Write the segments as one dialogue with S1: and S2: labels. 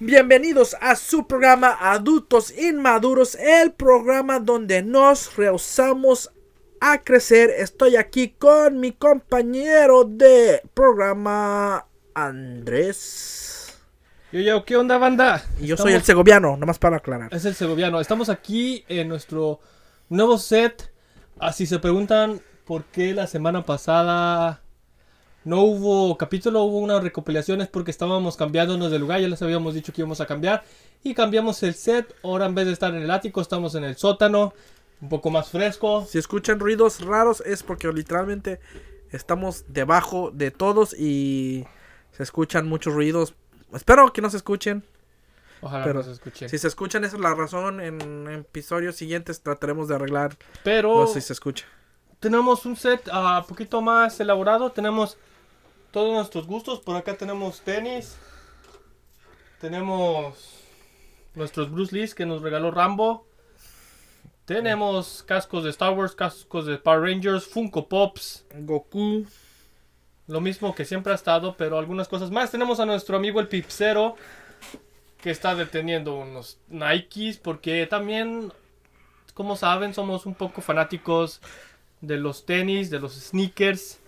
S1: Bienvenidos a su programa Adultos Inmaduros, el programa donde nos rehusamos a crecer. Estoy aquí con mi compañero de programa Andrés.
S2: Yo, yo, ¿qué onda, banda?
S1: Y yo soy el segoviano, nomás para aclarar.
S2: Es el segoviano. Estamos aquí en nuestro nuevo set. Así se preguntan por qué la semana pasada no hubo capítulo, hubo una recopilación, es porque estábamos cambiándonos de lugar, ya les habíamos dicho que íbamos a cambiar y cambiamos el set. Ahora en vez de estar en el ático, estamos en el sótano, un poco más fresco.
S1: Si escuchan ruidos raros es porque literalmente estamos debajo de todos y se escuchan muchos ruidos. Espero que no se escuchen.
S2: Ojalá
S1: Pero
S2: no se escuche.
S1: Si se escuchan, esa es la razón. En episodios siguientes trataremos de arreglar
S2: Pero
S1: no, si se escucha.
S2: tenemos un set un poquito más elaborado. Tenemos todos nuestros gustos. Por acá tenemos tenis. Tenemos nuestros Bruce Lee que nos regaló Rambo. Tenemos cascos de Star Wars, cascos de Power Rangers, Funko Pops.
S1: Goku.
S2: Lo mismo que siempre ha estado, pero algunas cosas más. Tenemos a nuestro amigo el Pipsero. Que está deteniendo unos Nikes. Porque también, como saben, somos un poco fanáticos de los tenis, de los sneakers.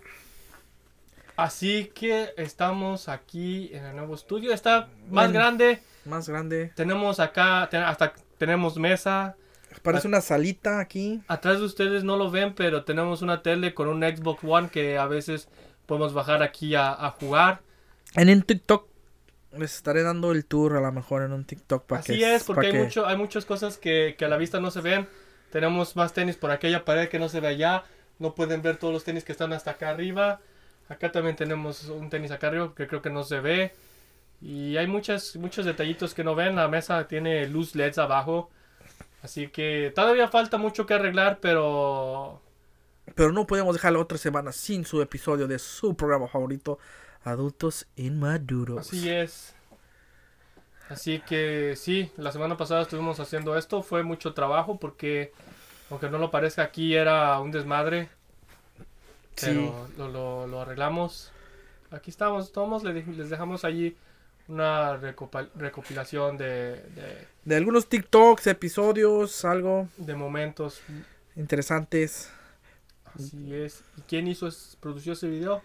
S2: Así que estamos aquí en el nuevo estudio. Está más grande.
S1: Más grande.
S2: Tenemos acá, hasta tenemos mesa.
S1: Parece una salita aquí.
S2: Atrás de ustedes no lo ven, pero tenemos una tele con un Xbox One que a veces podemos bajar aquí a, a jugar.
S1: En un TikTok les estaré dando el tour a lo mejor en un TikTok para
S2: Así
S1: que
S2: es, porque hay,
S1: que-
S2: mucho, hay muchas cosas que, que a la vista no se ven. Tenemos más tenis por aquella pared que no se ve allá. No pueden ver todos los tenis que están hasta acá arriba. Acá también tenemos un tenis acá arriba que creo que no se ve. Y hay muchas, muchos detallitos que no ven. La mesa tiene luz LEDs abajo. Así que todavía falta mucho que arreglar, pero
S1: Pero no podemos dejar la otra semana sin su episodio de su programa favorito, Adultos Inmaduros.
S2: Así es. Así que sí, la semana pasada estuvimos haciendo esto. Fue mucho trabajo porque, aunque no lo parezca, aquí era un desmadre.
S1: Sí.
S2: Pero lo, lo- lo arreglamos. Aquí estamos, todos les, dej- les dejamos allí una recopilación de, de,
S1: De algunos TikToks, episodios, algo
S2: de momentos.
S1: interesantes.
S2: Así es. ¿Y quién hizo, produció ese video?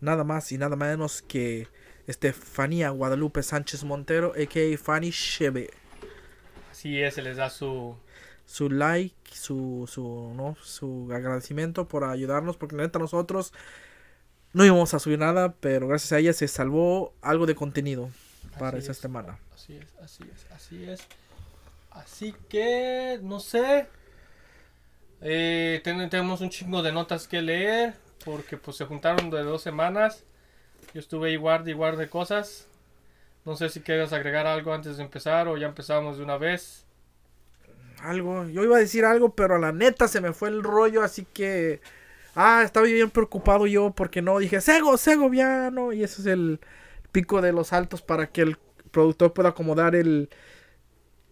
S1: Nada más y nada menos que Estefanía Guadalupe Sánchez Montero, a.k.a. Fanny Cheve.
S2: Así es, se les da su...
S1: Su like, su, su, ¿no? su agradecimiento por ayudarnos, porque neta nosotros no íbamos a subir nada, pero gracias a ella se salvó algo de contenido para
S2: Así
S1: esa
S2: es.
S1: semana.
S2: Así es, así es, así es. Así que, no sé. Eh, ten- tenemos un chingo de notas que leer. Porque pues se juntaron de dos semanas. Yo estuve ahí guarde y guarde cosas. No sé si quieres agregar algo antes de empezar o ya empezamos de una vez.
S1: Algo, yo iba a decir algo, pero la neta se me fue el rollo, así que... Ah, estaba bien preocupado yo porque no dije, Sego, Segoviano, y ese es el pico de los altos para que el productor pueda acomodar el,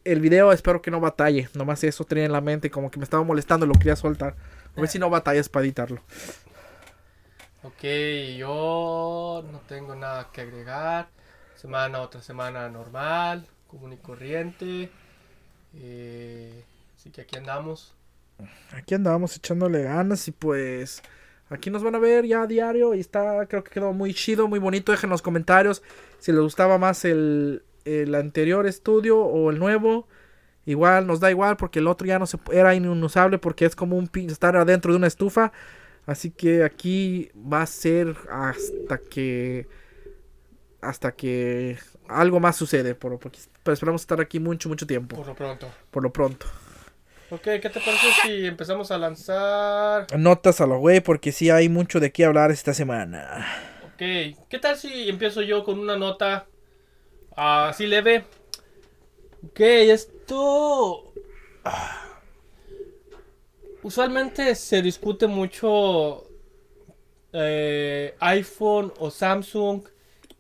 S1: el video. Espero que no batalle, nomás eso tenía en la mente, como que me estaba molestando, lo quería soltar. A ver si no batallas para editarlo.
S2: Ok, yo no tengo nada que agregar. Semana, otra semana normal, común y corriente. Eh, así que aquí andamos.
S1: Aquí andábamos echándole ganas y pues aquí nos van a ver ya a diario y está, creo que quedó muy chido, muy bonito. Dejen en los comentarios si les gustaba más el, el anterior estudio o el nuevo. Igual nos da igual porque el otro ya no se era inusable porque es como un estar adentro de una estufa. Así que aquí va a ser hasta que hasta que algo más sucede, por, porque, pero esperamos estar aquí mucho mucho tiempo
S2: Por lo pronto.
S1: por lo pronto.
S2: Ok, ¿qué te parece si empezamos a lanzar?
S1: Notas a lo güey, porque sí hay mucho de qué hablar esta semana.
S2: Ok, ¿qué tal si empiezo yo con una nota así leve? Ok, esto... ah, Usualmente se discute mucho eh, iPhone o Samsung.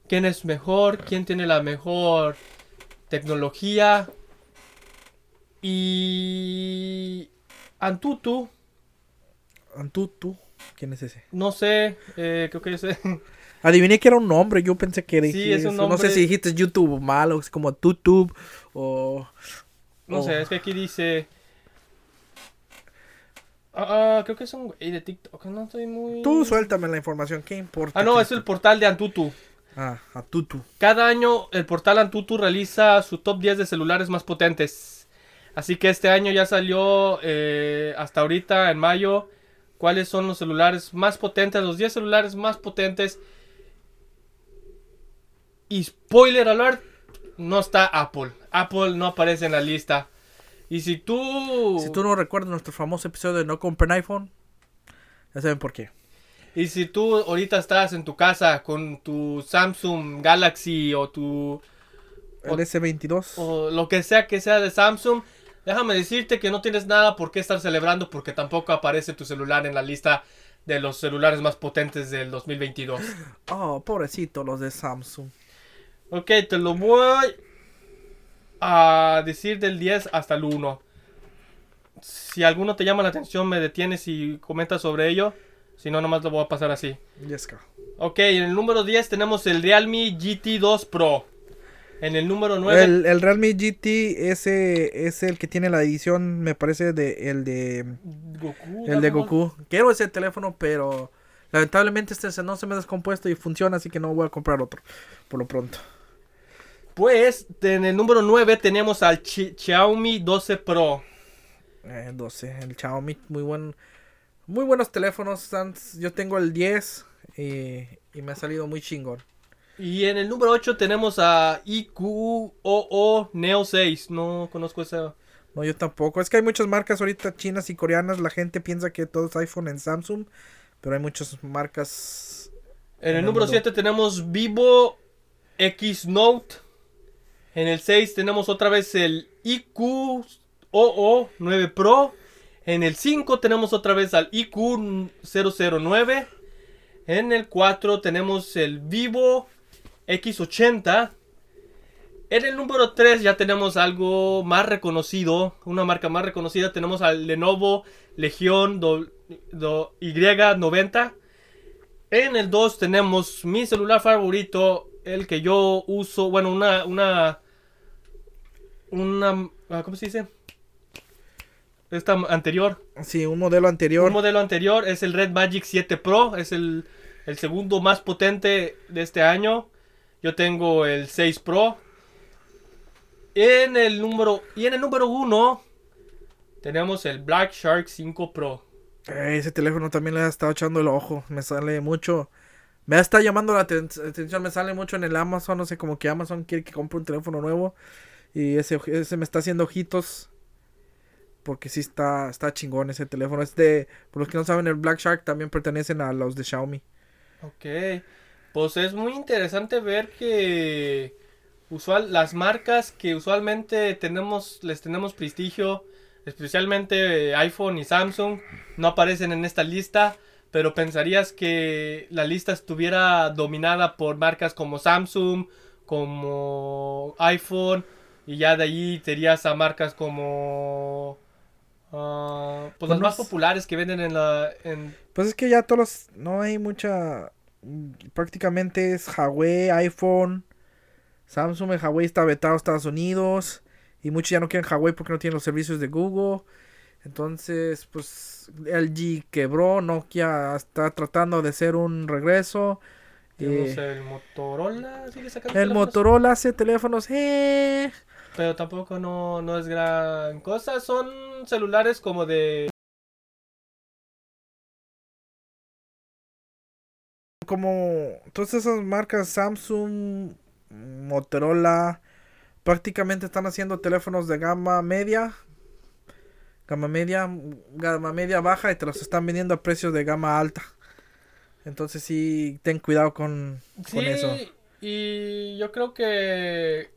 S2: ¿Quién es mejor? ¿Quién tiene la mejor tecnología? Y Antutu
S1: Antutu, ¿quién es ese?
S2: No sé, eh, creo que es,
S1: Adiviné que era un nombre, yo pensé que era
S2: Sí, es un
S1: No sé
S2: nombre.
S1: si dijiste YouTube mal o es como TuTube o...
S2: No
S1: o-
S2: sé, es que aquí dice. Ah, ah, creo que es un güey de TikTok. No estoy muy.
S1: Tú suéltame la información, ¿qué importa?
S2: Ah, no, es el portal de Antutu.
S1: Ah, a Tutu.
S2: Cada año el portal Antutu realiza su top 10 de celulares más potentes. Así que este año ya salió eh, hasta ahorita, en mayo, cuáles son los celulares más potentes, los 10 celulares más potentes. Y spoiler alert, no está Apple. Apple no aparece en la lista. Y si tú...
S1: Si tú no recuerdas nuestro famoso episodio de No compren iPhone, ya saben por qué.
S2: Y si tú ahorita estás en tu casa con tu Samsung Galaxy o tu...
S1: El S22.
S2: o lo que sea que sea de Samsung, déjame decirte que no tienes nada por qué estar celebrando porque tampoco aparece tu celular en la lista de los celulares más potentes del 2022.
S1: Oh, pobrecito los de Samsung.
S2: Ok, te lo voy a decir del 10 hasta el 1. Si alguno te llama la atención, me detienes y comentas sobre ello. Si no, nomás lo voy a pasar así.
S1: Yesca.
S2: Ok, en el número 10 tenemos el Realme GT2 Pro. En el número 9
S1: El, el Realme GT ese es el que tiene la edición, me parece, de el de
S2: Goku.
S1: el de. Goku. Quiero ese teléfono, pero lamentablemente este no se me ha descompuesto y funciona, así que no voy a comprar otro por lo pronto.
S2: Pues en el número 9 tenemos al Xiaomi 12 Pro.
S1: Eh, 12, el Xiaomi, muy buen, muy buenos teléfonos. Sans. Yo tengo el 10 y, y me ha salido muy chingón.
S2: Y en el número 8 tenemos a IQOO Neo 6. No conozco esa.
S1: No, yo tampoco. Es que hay muchas marcas ahorita chinas y coreanas. La gente piensa que todo es iPhone en Samsung, pero hay muchas marcas.
S2: En
S1: En
S2: el
S1: el
S2: número
S1: mundo.
S2: 7 tenemos Vivo X Note. En el 6 tenemos otra vez el IQOO 9 Pro. En el 5 tenemos otra vez al IQ009. En el 4 tenemos el Vivo X80. En el número 3 ya tenemos algo más reconocido, una marca más reconocida. Tenemos al Lenovo Legion do- do- Y90. En el 2 tenemos mi celular favorito, el que yo uso, bueno, una, una, una, ah, ¿cómo se dice? Esta anterior,
S1: Sí, un modelo anterior.
S2: un modelo anterior es el Red Magic 7 Pro, es el, el segundo más potente de este año. Yo tengo el 6 Pro. En el número, y en el número 1 tenemos el Black Shark 5 Pro.
S1: Eh, ese teléfono también le ha estado echando el ojo. Me sale mucho. Me está llamando la aten- atención. Me sale mucho en el Amazon. No sé, como que Amazon quiere que compre un teléfono nuevo. Y ese, ese me está haciendo ojitos. Porque sí está, está chingón ese teléfono. Es de, por los que no saben, el Black Shark también pertenecen a los de Xiaomi.
S2: Ok, pues es muy interesante ver que usual, las marcas que usualmente tenemos, les tenemos prestigio, especialmente eh, iPhone y Samsung, no aparecen en esta lista, pero pensarías que la lista estuviera dominada por marcas como Samsung, como iPhone, y ya de allí te irías a marcas como... ah, pues las más
S1: Conoce-
S2: populares que venden en la... En,
S1: Pues es que ya todos los- no hay mucha mm, prácticamente es Huawei, iPhone, Samsung, el Huawei está vetado a Estados Unidos y muchos ya no quieren Huawei porque no tienen los servicios de Google. Entonces, pues LG quebró, Nokia está tratando de hacer un regreso. Eh,
S2: el Motorola, sigue sacando
S1: el
S2: teléfonos,
S1: Motorola hace teléfonos, eh,
S2: Pero tampoco no, no es gran cosa, son celulares como de...
S1: como todas esas marcas Samsung, Motorola, prácticamente están haciendo teléfonos de gama media, gama media, gama media baja y te los están vendiendo a precios de gama alta. Entonces sí, ten cuidado con, con
S2: Sí,
S1: eso.
S2: y yo creo que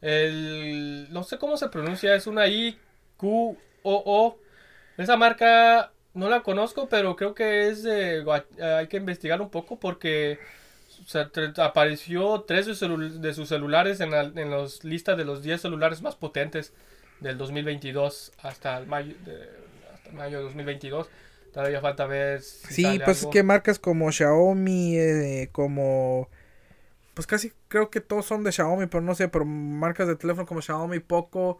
S2: el... No sé cómo se pronuncia, es una I, Q, O. Esa marca no la conozco, pero creo que es de... Hay que investigar un poco porque o sea, apareció tres de, celu- de sus celulares en la en los listas de los 10 celulares más potentes del 2022 hasta el mayo de, hasta mayo de 2022. Todavía falta ver si
S1: Sí, pues es
S2: algo.
S1: que marcas como Xiaomi, eh, como... Pues casi creo que todos son de Xiaomi, pero no sé, pero marcas de teléfono como Xiaomi, Poco,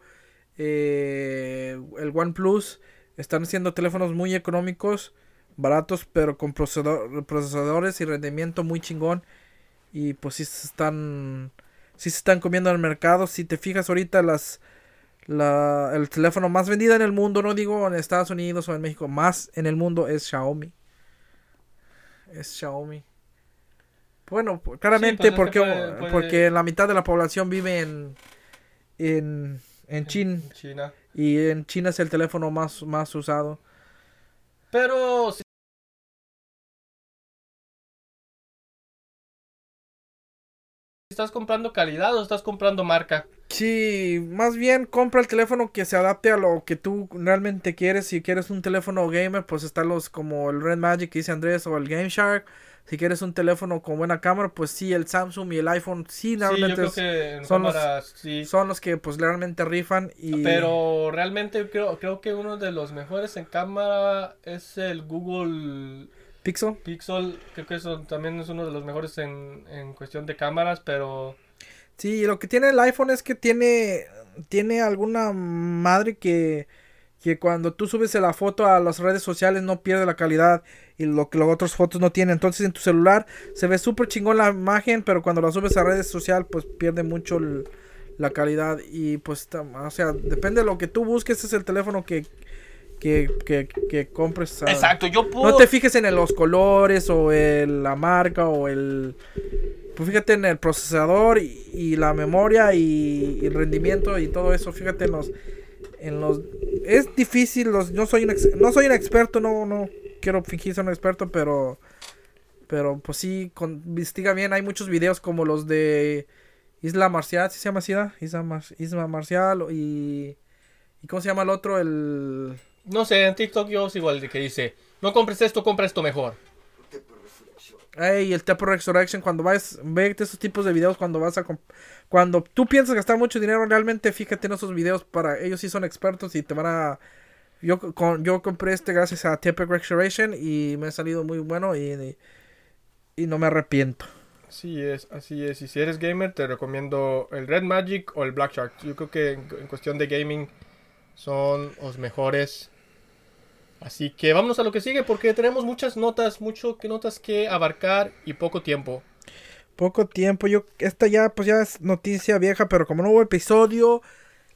S1: eh, el OnePlus, están haciendo teléfonos muy económicos, baratos, pero con procesador- procesadores y rendimiento muy chingón. Y pues sí se están, sí se están comiendo al mercado. Si te fijas ahorita las... La, el teléfono más vendido en el mundo, no digo en Estados Unidos o en México, más en el mundo es Xiaomi. Es Xiaomi. Bueno, pues, claramente
S2: pues es que
S1: porque,
S2: puede- puede-
S1: porque la mitad de la población vive en, en, en China.
S2: En China.
S1: Y en China es el teléfono más, más usado.
S2: Pero estás comprando calidad o estás comprando marca.
S1: Sí, más bien compra el teléfono que se adapte a lo que tú realmente quieres. Si quieres un teléfono gamer, pues están los como el Red Magic que dice Andrés o el Game Shark. Si quieres un teléfono con buena cámara, pues sí, el Samsung y el iPhone sí,
S2: Sí,
S1: realmente es-
S2: en
S1: son los-
S2: cámaras sí.
S1: son los que pues realmente rifan. Y...
S2: Pero realmente creo, creo que uno de los mejores en cámara es el Google
S1: Pixel.
S2: Pixel. Creo que eso también es uno de los mejores en, en cuestión de cámaras, pero
S1: Sí, lo que tiene el iPhone es que tiene, tiene alguna madre que, que cuando tú subes la foto a las redes sociales no pierde la calidad y lo que las otras fotos no tienen. Entonces en tu celular se ve súper chingón la imagen, pero cuando la subes a redes sociales pues pierde mucho el- la calidad y pues, o sea, depende de lo que tú busques, ese es el teléfono que, que, que, que compres.
S2: Exacto, yo puedo
S1: No te fijes en el- los colores o en la marca o el... Pues fíjate en el procesador y, la memoria y, y el rendimiento y todo eso. Fíjate en los... En los es difícil, los, no, soy un ex- no soy un experto, no, no quiero fingir ser un experto, pero... Pero pues sí, con, investiga bien. Hay muchos videos como los de Isla Marcial, ¿sí se llama así? da? Isla, Mar- Isla Marcial y... ¿Y cómo se llama el otro? El...
S2: No sé, en TikTok yo sigo el de que dice, no compres esto, compra esto mejor.
S1: Ey, el Tempo Resurrection, cuando vas, ve esos tipos de videos cuando vas a... Cuando tú piensas gastar mucho dinero, realmente fíjate en esos videos, para ellos sí son expertos y te van a... Yo, con, yo compré este gracias a Tempo Restoration y me ha salido muy bueno y, y no me arrepiento.
S2: Así es, así es. Y si eres gamer, te recomiendo el Red Magic o el Black Shark. Yo creo que en cuestión de gaming son los mejores. Así que vámonos a lo que sigue porque tenemos muchas notas, mucho que notas que abarcar y poco tiempo.
S1: Poco tiempo, yo... Esta ya, pues ya es noticia vieja, pero como no hubo episodio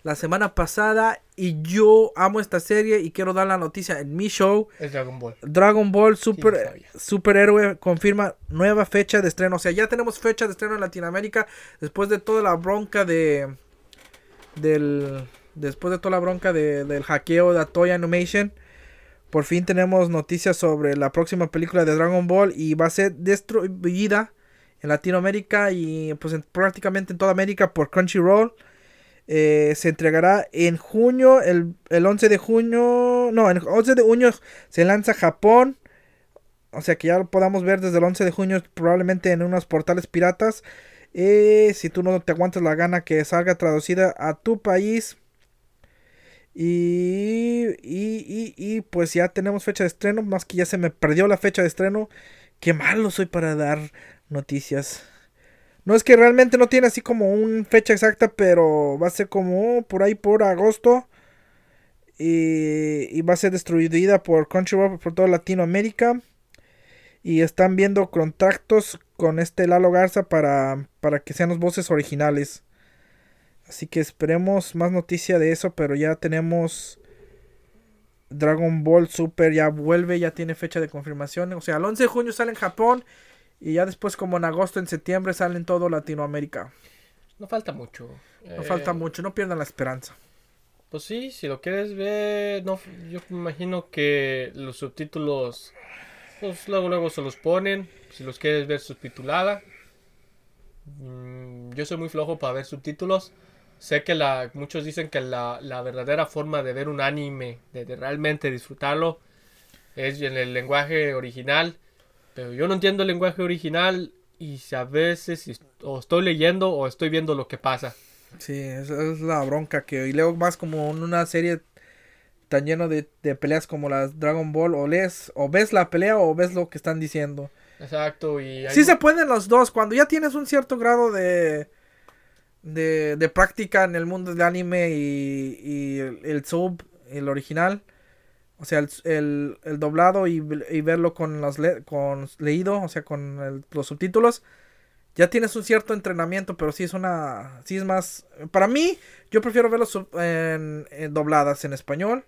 S1: la semana pasada y yo amo esta serie y quiero dar la noticia en mi show.
S2: Es Dragon Ball.
S1: Dragon Ball
S2: ¿Quién
S1: Super? Superhéroe confirma nueva fecha de estreno. O sea, ya tenemos fecha de estreno en Latinoamérica después de toda la bronca de del después de toda la bronca de- del hackeo de Toy Animation. Por fin tenemos noticias sobre la próxima película de Dragon Ball y va a ser distribuida en Latinoamérica y pues en- prácticamente en toda América por Crunchyroll. Eh, se entregará en junio, el, el 11 de junio, no, el 11 de junio se lanza Japón. O sea que ya lo podamos ver desde el 11 de junio probablemente en unos portales piratas. Eh, si tú no te aguantas la gana que salga traducida a tu país. Y, y, y, pues ya tenemos fecha de estreno. Más que ya se me perdió la fecha de estreno. Qué malo soy para dar noticias. No es que realmente no tiene así como una fecha exacta, pero va a ser como por ahí por agosto. Y, va a ser distribuida por Crunchyroll por toda Latinoamérica. Y están viendo contactos con este Lalo Garza para, para que sean las voces originales. Así que esperemos más noticia de eso, pero ya tenemos Dragon Ball Super, ya vuelve, ya tiene fecha de confirmación. O sea, el 11 de junio sale en Japón y ya después como en agosto, en septiembre sale en todo Latinoamérica.
S2: No falta mucho.
S1: No
S2: Eh,
S1: falta mucho, no pierdan la esperanza.
S2: Pues sí, si lo quieres ver, no, yo me imagino que los subtítulos, pues luego luego se los ponen, si los quieres ver subtitulada. Mm, Yo soy muy flojo para ver subtítulos. Sé que la, muchos dicen que la, la verdadera forma de ver un anime, de, de realmente disfrutarlo, es en el lenguaje original. Pero yo no entiendo el lenguaje original y a veces es- o estoy leyendo o estoy viendo lo que pasa.
S1: Sí, esa es la bronca que y luego vas como en una serie tan lleno de, de peleas como las Dragon Ball, o lees, o ves la pelea o ves lo que están diciendo.
S2: Exacto, y... hay
S1: Sí se pueden los dos, cuando ya tienes un cierto grado de, de, de práctica en el mundo del anime y, y el, el sub, el original, o sea, el, el- el doblado y, y verlo con, los le- con leído, o sea, con los subtítulos, ya tienes un cierto entrenamiento, pero sí es una, sí es más, para mí, yo prefiero verlos sub- en, en dobladas en español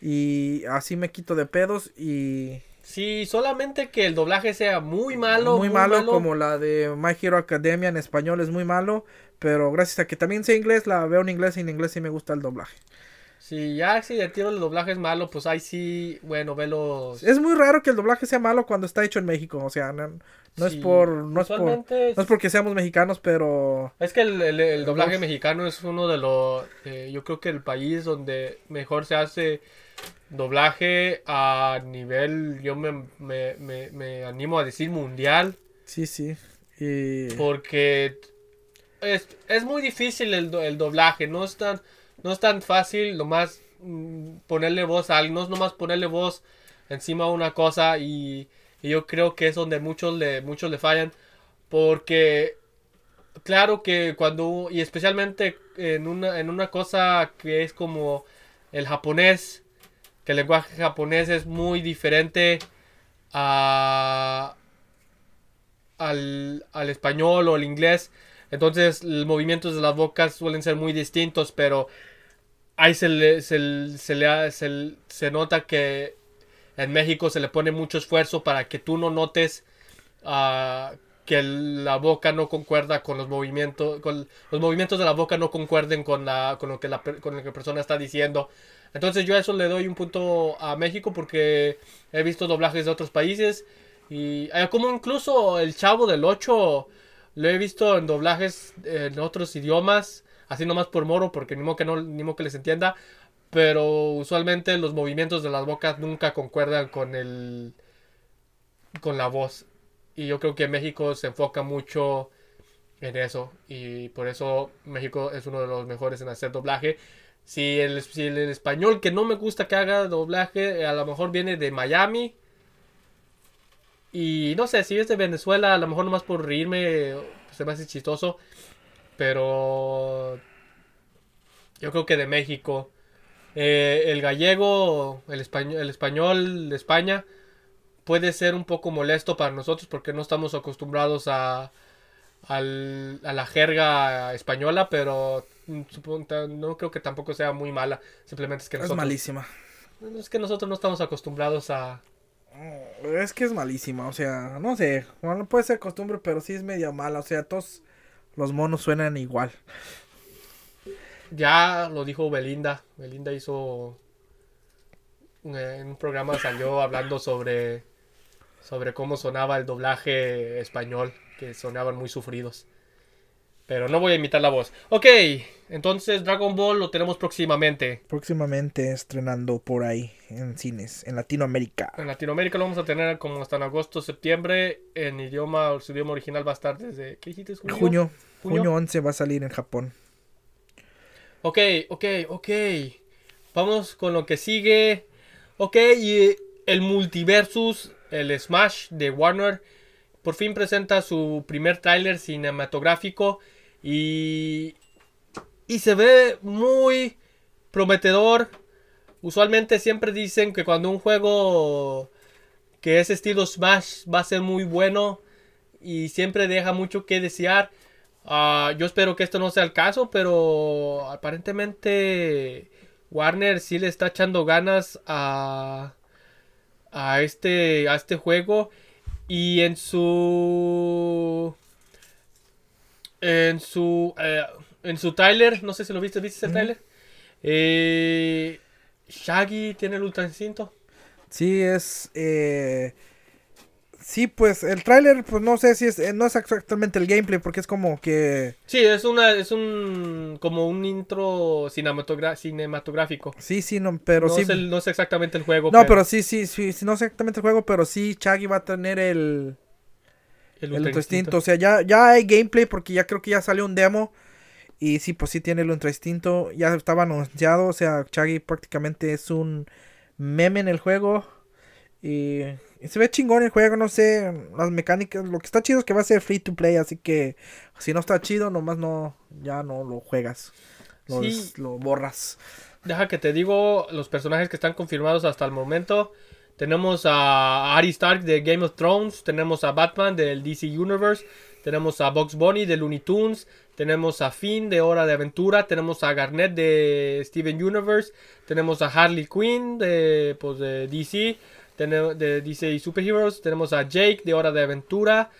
S1: y así me quito de pedos y...
S2: Sí, solamente que el doblaje sea muy malo.
S1: muy, malo, como la de My Hero Academia en español es muy malo, pero gracias a que también sé inglés, la veo en inglés y en inglés sí me gusta el doblaje.
S2: Si ya si de tiro el doblaje es malo, pues ahí sí, bueno, velos.
S1: Es muy raro que el doblaje sea malo cuando está hecho en México, o sea, no, no es
S2: Sí,
S1: por no es por no es porque seamos mexicanos, pero
S2: Es que el, el- el doblaje
S1: Los-
S2: mexicano es uno de los, eh, yo creo que el país donde mejor se hace doblaje a nivel, yo me, me, me, me animo a decir mundial,
S1: sí, sí. Y
S2: porque es, es muy difícil el, el doblaje, no es tan, no es tan fácil nomás mm, ponerle voz a alguien, no es nomás ponerle voz encima de una cosa y, y yo creo que es donde muchos le, muchos le fallan, porque claro que cuando, y especialmente en una, en una cosa que es como el japonés, que el lenguaje japonés es muy diferente a, al, al español o al inglés. Entonces los movimientos de las bocas suelen ser muy distintos, pero ahí se le, se, se le se se nota que en México se le pone mucho esfuerzo para que tú no notes ah, que la boca no concuerda con los movimientos, con los movimientos de la boca no concuerden con, la, con, lo que la, con lo que la persona está diciendo. Entonces yo a eso le doy un punto a México porque he visto doblajes de otros países y eh, como incluso el Chavo del 8 lo he visto en doblajes en otros idiomas, así nomás por moro porque ni modo que, no, ni modo que les entienda, pero usualmente los movimientos de las bocas nunca concuerdan con el con la voz y yo creo que México se enfoca mucho en eso y por eso México es uno de los mejores en hacer doblaje. Si el, si el español que no me gusta que haga doblaje a lo mejor viene de Miami y no sé, si es de Venezuela a lo mejor nomás por reírme se me hace chistoso, pero yo creo que de México. Eh, el gallego, el español, el español de España puede ser un poco molesto para nosotros porque no estamos acostumbrados a, al- a la jerga española, pero supongo- no creo que tampoco sea muy mala. Simplemente es que
S1: es malísima.
S2: es que nosotros no estamos acostumbrados a...
S1: Es que es malísima, o sea, no sé, bueno, puede ser costumbre, pero sí es media mala, o sea, todos los monos suenan igual.
S2: Ya lo dijo Belinda. Belinda hizo un- en un programa salió hablando sobre sobre cómo sonaba el doblaje español, que sonaban muy sufridos. Pero no voy a imitar la voz. Ok, entonces Dragon Ball lo tenemos próximamente.
S1: Próximamente estrenando por ahí en cines, en Latinoamérica.
S2: En Latinoamérica lo vamos a tener como hasta en agosto, septiembre. En idioma, su idioma original va a estar desde... ¿Qué dijiste? Junio.
S1: Junio,
S2: ¿Junio?
S1: junio 11 va a salir en Japón.
S2: Ok, ok, ok. Vamos con lo que sigue. Ok, y el Multiversus, el Smash de Warner, por fin presenta su primer tráiler cinematográfico y, y se ve muy prometedor. Usualmente siempre dicen que cuando un juego que es estilo Smash va a ser muy bueno y siempre deja mucho que desear. Ah, yo espero que esto no sea el caso, pero aparentemente Warner sí le está echando ganas a, a, este, a este juego. Y en su. En su. eh, en su trailer, no sé si lo viste, ¿viste el
S1: Ujú.
S2: trailer? Eh, Shaggy tiene el ultra instinto.
S1: Sí, es. Eh... Sí, pues el tráiler, pues no sé si es. eh, No es exactamente el gameplay, porque es como que.
S2: Sí, es una, es un como un intro cinematogra- cinematográfico.
S1: Sí, sí, no, pero
S2: no,
S1: sí.
S2: es el- no es exactamente el juego.
S1: No, pero sí, sí, sí, sí, no sé exactamente el juego, pero sí, Chaggy va a tener el.
S2: El
S1: El
S2: Ultra
S1: Instinto. O sea, ya, ya hay gameplay porque ya creo que ya salió un demo. Y sí, pues sí tiene el ultra instinto. Ya estaba anunciado. O sea, Chaggy prácticamente es un meme en el juego. Y, y se ve chingón el juego, no sé. Las mecánicas. Lo que está chido es que va a ser free to play. Así que si no está chido, nomás no. Ya no lo juegas. Lo,
S2: Sí.
S1: des- lo borras.
S2: Deja que te digo los personajes que están confirmados hasta el momento. Tenemos a Arya Stark de Game of Thrones, tenemos a Batman del DC Universe, tenemos a Bugs Bunny de Looney Tunes, tenemos a Finn de Hora de Aventura, tenemos a Garnet de Steven Universe, tenemos a Harley Quinn de, pues, de DC, de DC Superheroes, tenemos a Jake de Hora de Aventura,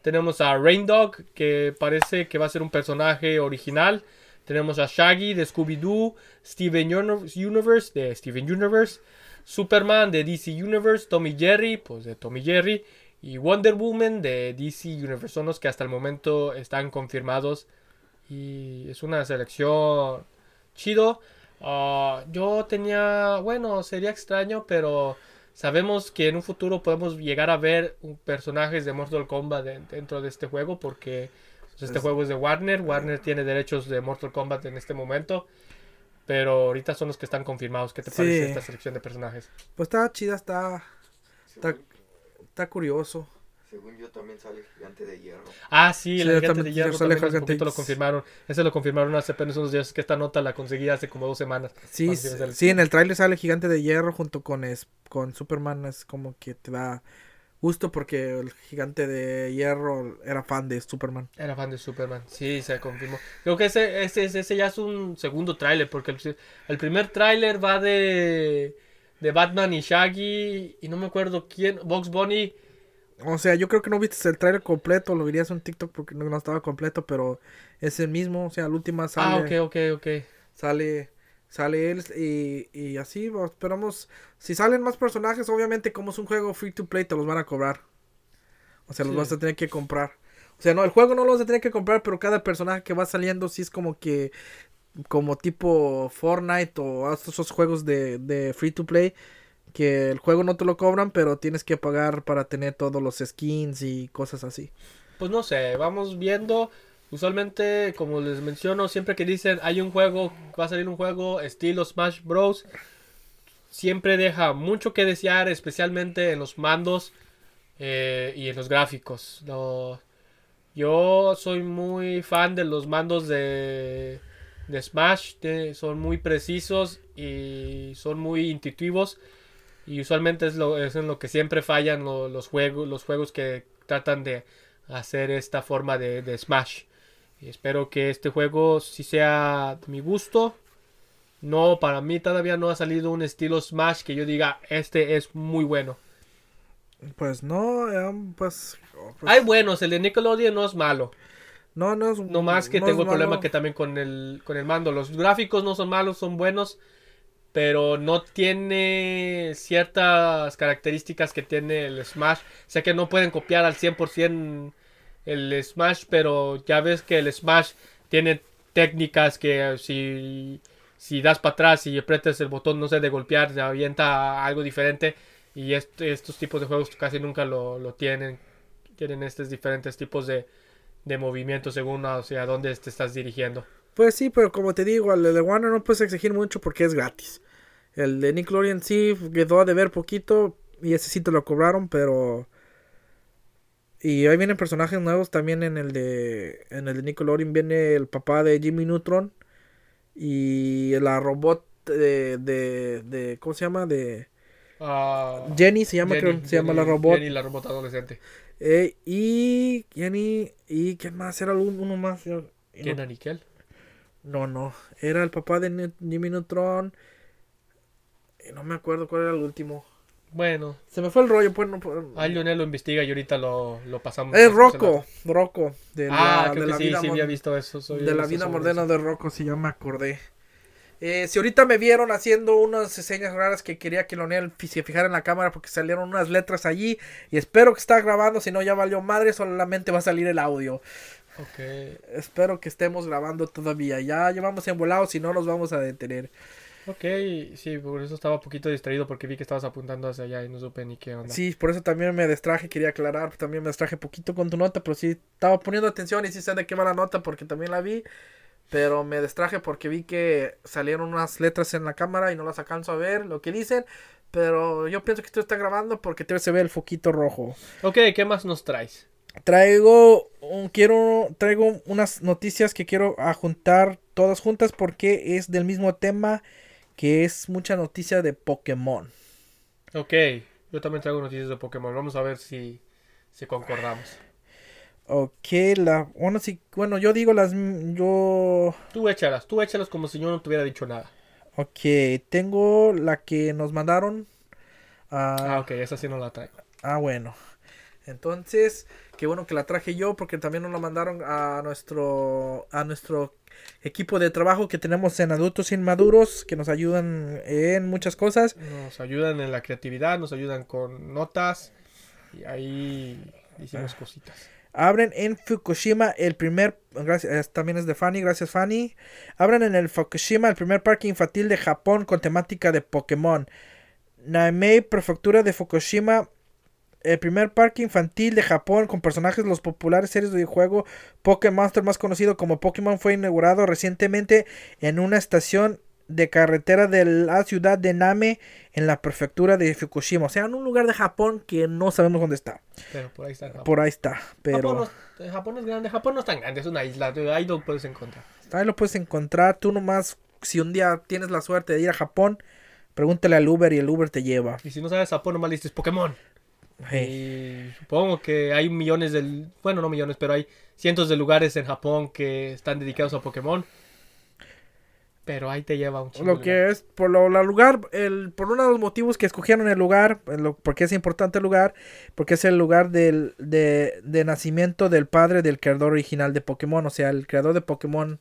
S2: tenemos a Rain Dog que parece que va a ser un personaje original. Tenemos a Shaggy de Scooby-Doo, Steven Uni- Universe de Steven Universe, Superman de DC Universe, Tommy Jerry, pues de Tommy Jerry, y Wonder Woman de DC Universe. Son los que hasta el momento están confirmados. Y es una selección chido. Ah, yo tenía, bueno, sería extraño, pero sabemos que en un futuro podemos llegar a ver personajes de Mortal Kombat de- dentro de este juego porque pues, este
S1: Es-
S2: juego es de Warner. Warner tiene derechos de Mortal Kombat en este momento. Pero ahorita son los que están confirmados. ¿Qué te
S1: Sí.
S2: parece esta selección de personajes?
S1: Pues está chida, está. Está, curioso.
S3: según yo también sale Gigante de Hierro.
S2: Ah, sí,
S1: Sí,
S2: el gigante
S1: también
S2: de hierro
S1: sale
S2: también
S1: Gigante.
S2: poquito lo confirmaron. Ese lo confirmaron hace apenas unos días. Que esta nota la conseguí hace como dos semanas.
S1: Sí, sí, en el tráiler sale Gigante de Hierro junto con, es, con Superman. Es como que te da gusto porque el Gigante de Hierro era fan de Superman.
S2: Era fan de Superman. Sí, se confirmó. Creo que ese, ese, ese ya es un segundo tráiler. Porque el, el primer tráiler va de, de Batman y Shaggy. Y no me acuerdo quién. Box Bunny.
S1: O sea, yo creo que no viste el tráiler completo, lo verías en TikTok porque no, no estaba completo, pero es el mismo, o sea, la última
S2: Ah,
S1: sale,
S2: ok, ok, ok.
S1: sale, sale él y, y así, esperamos, si salen más personajes, obviamente como es un juego free to play, te los van a cobrar. O sea, los
S2: Sí.
S1: vas a tener que comprar. O sea, no, el juego no lo vas a tener que comprar, pero cada personaje que va saliendo sí es como que, como tipo Fortnite o esos juegos de, de free to play, que el juego no te lo cobran, pero tienes que pagar para tener todos los skins y cosas así.
S2: Pues no sé, vamos viendo. Usualmente, como les menciono, siempre que dicen hay un juego, va a salir un juego estilo Smash Bros. Siempre deja mucho que desear, especialmente en los mandos eh, y en los gráficos. Yo soy muy fan de los mandos de, de Smash. son muy precisos y son muy intuitivos. Y usualmente es, en lo que siempre fallan lo- los, juegos, los juegos que tratan de hacer esta forma de, de Smash. Y espero que este juego sí sea de mi gusto. No, para mí todavía no ha salido un estilo Smash que yo diga, este es muy bueno.
S1: Pues no, eh, pues, oh, pues,
S2: Hay buenos, el de Nickelodeon no es malo.
S1: no, no es
S2: No más que
S1: no
S2: tengo el problema que también con el, con el mando. Los gráficos no son malos, son buenos. Pero no tiene ciertas características que tiene el Smash. Sé que no pueden copiar al 100% el Smash, pero ya ves que el Smash tiene técnicas que si, si das para atrás y aprietas el botón, no sé, de golpear, te avienta algo diferente. Y estos tipos de juegos casi nunca lo, lo tienen. Tienen estos diferentes tipos de, de movimientos según hacia dónde te estás dirigiendo.
S1: Pues sí, pero como te digo, el de Warner no puedes exigir mucho porque es gratis. El de Nickelodeon sí quedó a deber poquito y ese sí te lo cobraron, pero... Y ahí vienen personajes nuevos también en el de en el de Nickelodeon viene el papá de Jimmy Neutron y la robot de, de, de ¿cómo se llama? de
S2: Ah,
S1: Jenny se llama
S2: Jenny,
S1: creo, se llama la robot
S2: Jenny, la robot adolescente.
S1: Eh, y Jenny y quién más era un- uno más no-
S2: ¿Quién Nickel?
S1: No, no. Era el papá de Jimmy Neutron. Y no me acuerdo cuál era el último.
S2: Bueno,
S1: Se me fue el rollo, pues no. pues,
S2: ahí Lionel lo investiga y ahorita lo, lo pasamos.
S1: Es Rocco. Rocco. De
S2: Ah,
S1: la,
S2: creo
S1: de
S2: que
S1: la
S2: sí,
S1: vida
S2: sí había visto eso. soy-
S1: de la vida moderna de Rocco, si ya me acordé. Eh, si ahorita me vieron haciendo unas señas raras que quería que Lonel se fijara en la cámara porque salieron unas letras allí. Y espero que está grabando, si no ya valió madre, solamente va a salir el audio.
S2: Ok.
S1: Espero que estemos grabando todavía. Ya llevamos envolados, si no nos vamos a detener.
S2: Ok, sí, por eso estaba un poquito distraído porque vi que estabas apuntando hacia allá y no supe ni qué onda.
S1: Sí, por eso también me distraje, quería aclarar, también me distraje poquito con tu nota, pero sí estaba poniendo atención y sí sé de qué va la nota porque también la vi, Pero me distraje porque vi que salieron unas letras en la cámara y no las alcanzo a ver lo que dicen. Pero yo pienso que esto está grabando porque te se ve el foquito rojo.
S2: Ok, ¿qué más nos traes?
S1: Traigo un, quiero traigo unas noticias que quiero juntar todas juntas porque es del mismo tema que es mucha noticia de Pokémon.
S2: Ok, yo también traigo noticias de Pokémon. Vamos a ver si, si concordamos.
S1: Ok, la bueno sí, bueno, yo digo las yo
S2: Tú échalas, tú échalas como si yo no te hubiera dicho nada.
S1: Ok, tengo la que nos mandaron.
S2: ah, ok, esa sí no la traigo.
S1: Ah, bueno. Entonces, qué bueno que la traje yo porque también nos la mandaron a nuestro a nuestro equipo de trabajo que tenemos en Adultos Inmaduros que nos ayudan en muchas cosas.
S2: Nos ayudan en la creatividad, nos ayudan con notas y ahí hicimos cositas.
S1: Abren en Fukushima el primer, gracias, también es de Fanny, gracias Fanny. Abren en el Fukushima el primer parque infantil de Japón con temática de Pokémon. Naimei, prefectura de Fukushima, el primer parque infantil de Japón con personajes de los populares series de juego Pokémon Monster más conocido como Pokémon fue inaugurado recientemente en una estación de carretera de la ciudad de Name en la prefectura de Fukushima. O sea, en un lugar de Japón que no sabemos dónde está.
S2: Pero por ahí está.
S1: Japón. Por ahí está. Pero...
S2: Eh, Japón, es grande. Japón no es tan grande, es una isla. Ahí lo puedes encontrar.
S1: Ahí lo puedes encontrar. Tú nomás, si un día tienes la suerte de ir a Japón, pregúntale al Uber y el Uber te lleva.
S2: Y si no sabes Japón, nomás le dices Pokémon. Y supongo que hay millones de... Bueno, no millones, pero hay cientos de lugares en Japón que están dedicados a Pokémon. Pero ahí te lleva un
S1: chingo. Lo que es, por lo lugar, el, por uno de los motivos que escogieron el lugar, porque es importante el lugar, porque es el lugar del, de, de nacimiento del padre del creador original de Pokémon. O sea, el creador de Pokémon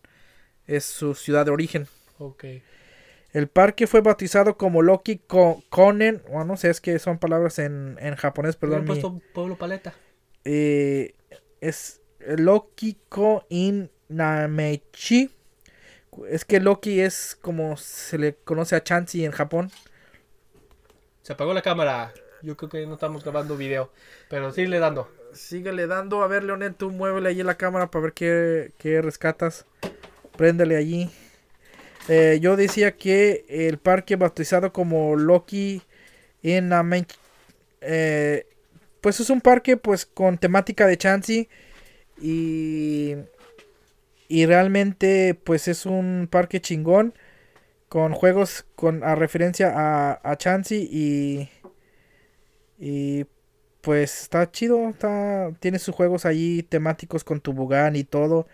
S1: es su ciudad de origen.
S2: Ok.
S1: El parque fue bautizado como Loki Konen. O no sé, es que son palabras en, en japonés, perdón.
S2: puesto Pueblo Paleta.
S1: Eh, es Loki Ko in Namechi es que Loki es como se le conoce a Chansey en Japón.
S2: Se apagó la cámara. Yo creo que no estamos grabando video. Pero sigue dando.
S1: Síguele dando. A ver, Leonel, tú muévele allí la cámara para ver qué, qué rescatas. Préndele allí. Eh, yo decía que el parque bautizado como Loki en eh, pues es un parque pues con temática de Chansey y y realmente, pues es un parque chingón. Con juegos con a referencia a, a Chansey y. Y pues está chido. Está, tiene sus juegos allí temáticos con tubugán y todo.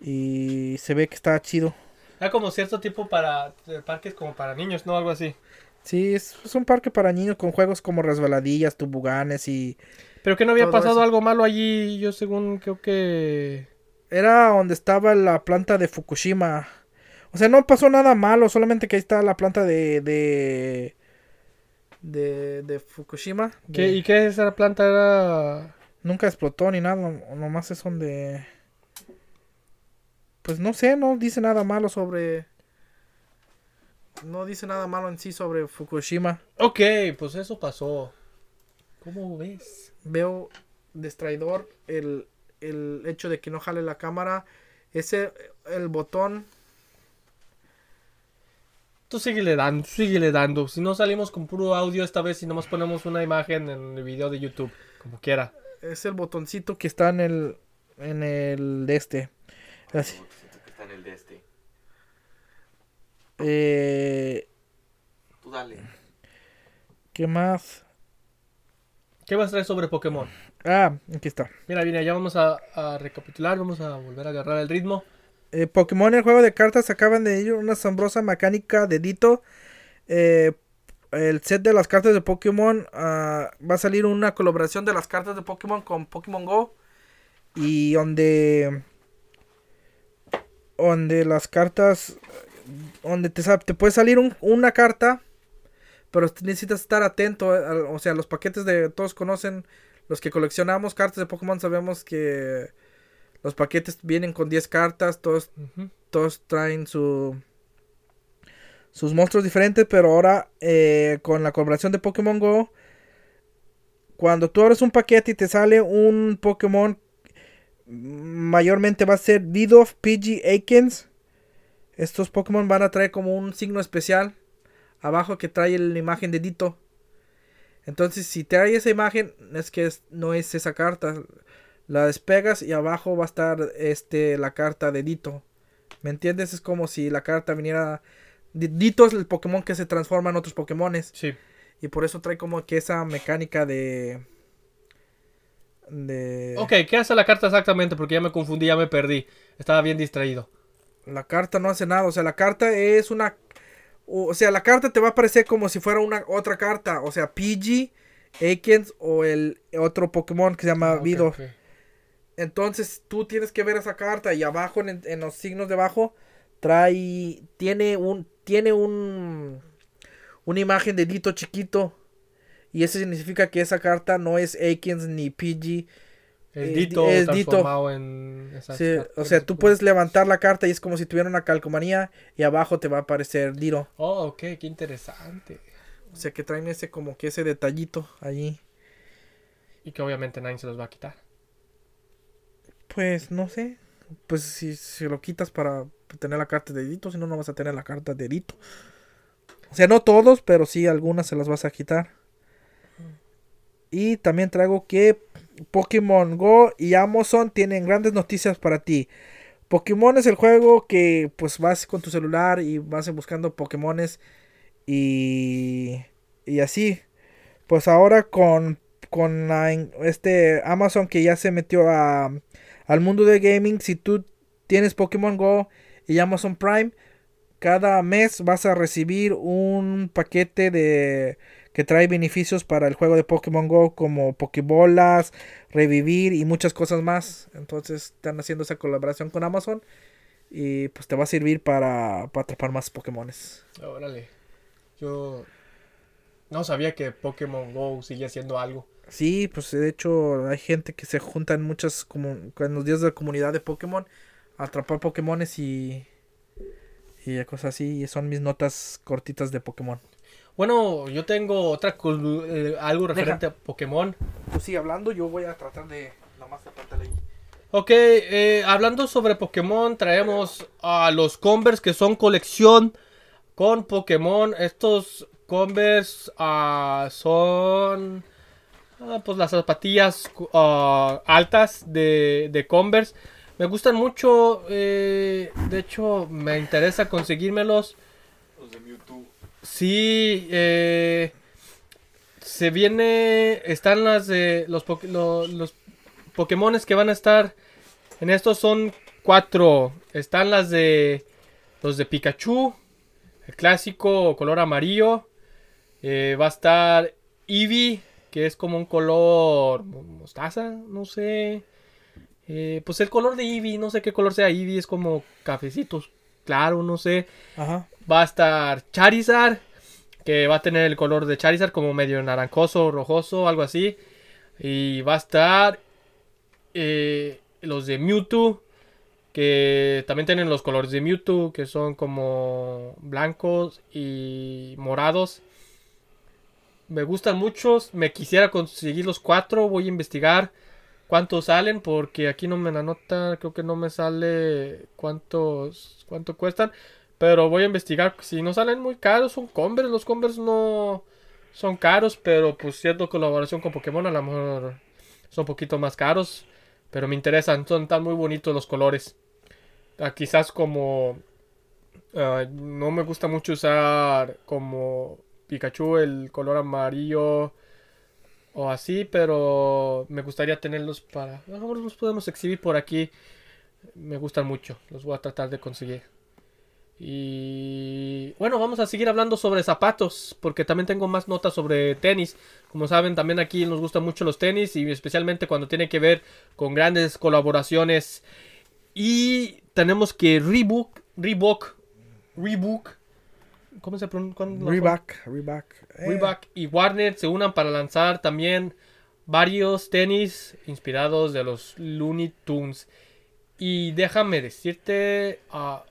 S1: Y se ve que está chido.
S2: Hay como cierto tipo para parques como para niños, ¿no? Algo así.
S1: Sí, es, un parque para niños con juegos como resbaladillas, tubuganes y...
S2: Pero que no había pasado algo malo allí, yo según creo que...
S1: Era donde estaba la planta de Fukushima. O sea, no pasó nada malo, solamente que ahí está la planta de. de. de, Fukushima.
S2: ¿Y qué es esa planta? Era.
S1: Nunca explotó ni nada, nomás es donde. Pues no sé, no dice nada malo sobre. No dice nada malo en sí sobre Fukushima.
S2: Ok, pues eso pasó. ¿Cómo ves?
S1: Veo distraidor el el hecho de que no jale la cámara. Ese, el botón.
S2: Tú síguele dando, síguele dando. Si no salimos con puro audio esta vez y nomás ponemos una imagen en el video de YouTube, como quiera.
S1: Es el botoncito que está en el, en el de este. Así.
S3: está en el de este.
S1: Eh,
S3: Tú dale.
S1: ¿Qué más?
S2: ¿Qué vas a traer sobre Pokémon?
S1: Ah, aquí está.
S2: Mira, mira, ya vamos a, recapitular, vamos a volver a agarrar el ritmo.
S1: Eh, Pokémon, el juego de cartas, acaban de ir una asombrosa mecánica de Dito. Eh, el set de las cartas de Pokémon ah, va a salir una colaboración de las cartas de Pokémon con Pokémon Go. Y donde. Donde las cartas. Donde te, te puede salir una carta. Pero necesitas estar atento. Eh, o sea, los paquetes de. Todos conocen los que coleccionamos cartas de Pokémon sabemos que los paquetes vienen con 10 cartas, todos, todos traen su sus monstruos diferentes, pero ahora eh, con la colaboración de Pokémon Go, cuando tú abres un paquete y te sale un Pokémon mayormente va a ser Didoff, Pidgey, Aikens. Estos Pokémon van a traer como un signo especial abajo que trae la imagen de Dito. Entonces, si trae esa imagen, es que es- no es esa carta. La despegas y abajo va a estar este la carta de Dito. ¿Me entiendes? Es como si la carta viniera. Di- Dito es el Pokémon que se transforma en otros Pokémones.
S2: Sí.
S1: Y por eso trae como que esa mecánica de. De.
S2: Ok, ¿qué hace la carta exactamente? Porque ya me confundí, ya me perdí. Estaba bien distraído.
S1: La carta no hace nada. O sea, la carta es una. O sea, la carta te va a aparecer como si fuera una otra carta. O sea, Pidgey, Aikens o el otro Pokémon que se llama Vido.
S2: ok.
S1: Entonces tú tienes que ver esa carta y abajo en, en los signos de abajo trae tiene un tiene un una imagen de Dito chiquito y eso significa que esa carta no es Aikens ni Pidgey.
S2: Es
S1: Es
S2: Dito transformado en... esas
S1: Sí, o sea, tú puedes levantar la carta y es como si tuviera una calcomanía y abajo te va a aparecer Dito.
S2: Oh, ok, qué interesante.
S1: O sea, que traen ese como que ese detallito allí.
S2: Y que obviamente nadie se los va a quitar.
S1: Pues no sé. Pues si se lo quitas para tener la carta de Dito, si no, no vas a tener la carta de Dito. O sea, no todos, pero sí algunas se las vas a quitar. Y también traigo que Pokémon Go y Amazon tienen grandes noticias para ti. Pokémon es el juego que pues vas con tu celular y vas buscando Pokémones y, y así. Pues ahora con, con este Amazon que ya se metió a, al mundo de gaming, si tú tienes Pokémon Go y Amazon Prime, cada mes vas a recibir un paquete de que trae beneficios para el juego de Pokémon Go como Pokébolas, revivir y muchas cosas más. Entonces están haciendo esa colaboración con Amazon y pues te va a servir para, para atrapar más Pokémones.
S2: Órale. Yo no sabía que Pokémon Go seguía siendo algo.
S1: Sí, pues de hecho hay gente que se junta en muchas como en los días de la comunidad de Pokémon a atrapar Pokémones y y cosas así y son mis notas cortitas de Pokémon.
S2: Bueno, yo tengo otra eh, algo referente a Pokémon.
S1: Tú sigue hablando, yo voy a tratar de ahí.
S2: Ok, eh, hablando sobre Pokémon, traemos a los Converse que son colección con Pokémon. Estos Converse ah, son ah, pues las zapatillas ah, altas de, de Converse. Me gustan mucho, eh, de hecho me interesa conseguírmelos. Sí, eh, se viene, están las de los, lo- los Pokémones que van a estar en estos son cuatro. Están las de los de Pikachu, el clásico color amarillo. Eh, va a estar Eevee, que es como un color mo- mostaza, no sé. Eh, pues el color de Eevee, no sé qué color sea Eevee, es como cafecito claro, no sé.
S1: Ajá.
S2: Va a estar Charizard, que va a tener el color de Charizard como medio naranjoso, rojoso, algo así. Y va a estar eh, los de Mewtwo, que también tienen los colores de Mewtwo, que son como blancos y morados. Me gustan muchos, me quisiera conseguir los cuatro, voy a investigar cuántos salen, porque aquí no me la nota, creo que no me sale cuántos, cuánto cuestan. Pero voy a investigar. Si no salen muy caros, son Converse. Los Converse no son caros, pero pues cierto colaboración con Pokémon a lo mejor son un poquito más caros. Pero me interesan, son tan muy bonitos los colores. Ah, quizás como ah, no me gusta mucho usar como Pikachu el color amarillo o así, pero me gustaría tenerlos para... Los podemos exhibir por aquí. Me gustan mucho, los voy a tratar de conseguir. Y bueno, vamos a seguir hablando sobre zapatos, porque también tengo más notas sobre tenis. Como saben, también aquí nos gustan mucho los tenis y especialmente cuando tiene que ver con grandes colaboraciones. Y tenemos que Reebok, Reebok, Reebok, ¿cómo se pronuncia?
S1: Reebok, Reebok. eh,
S2: Reebok y Warner se unan para lanzar también varios tenis inspirados de los Looney Tunes. Y déjame decirte, ah,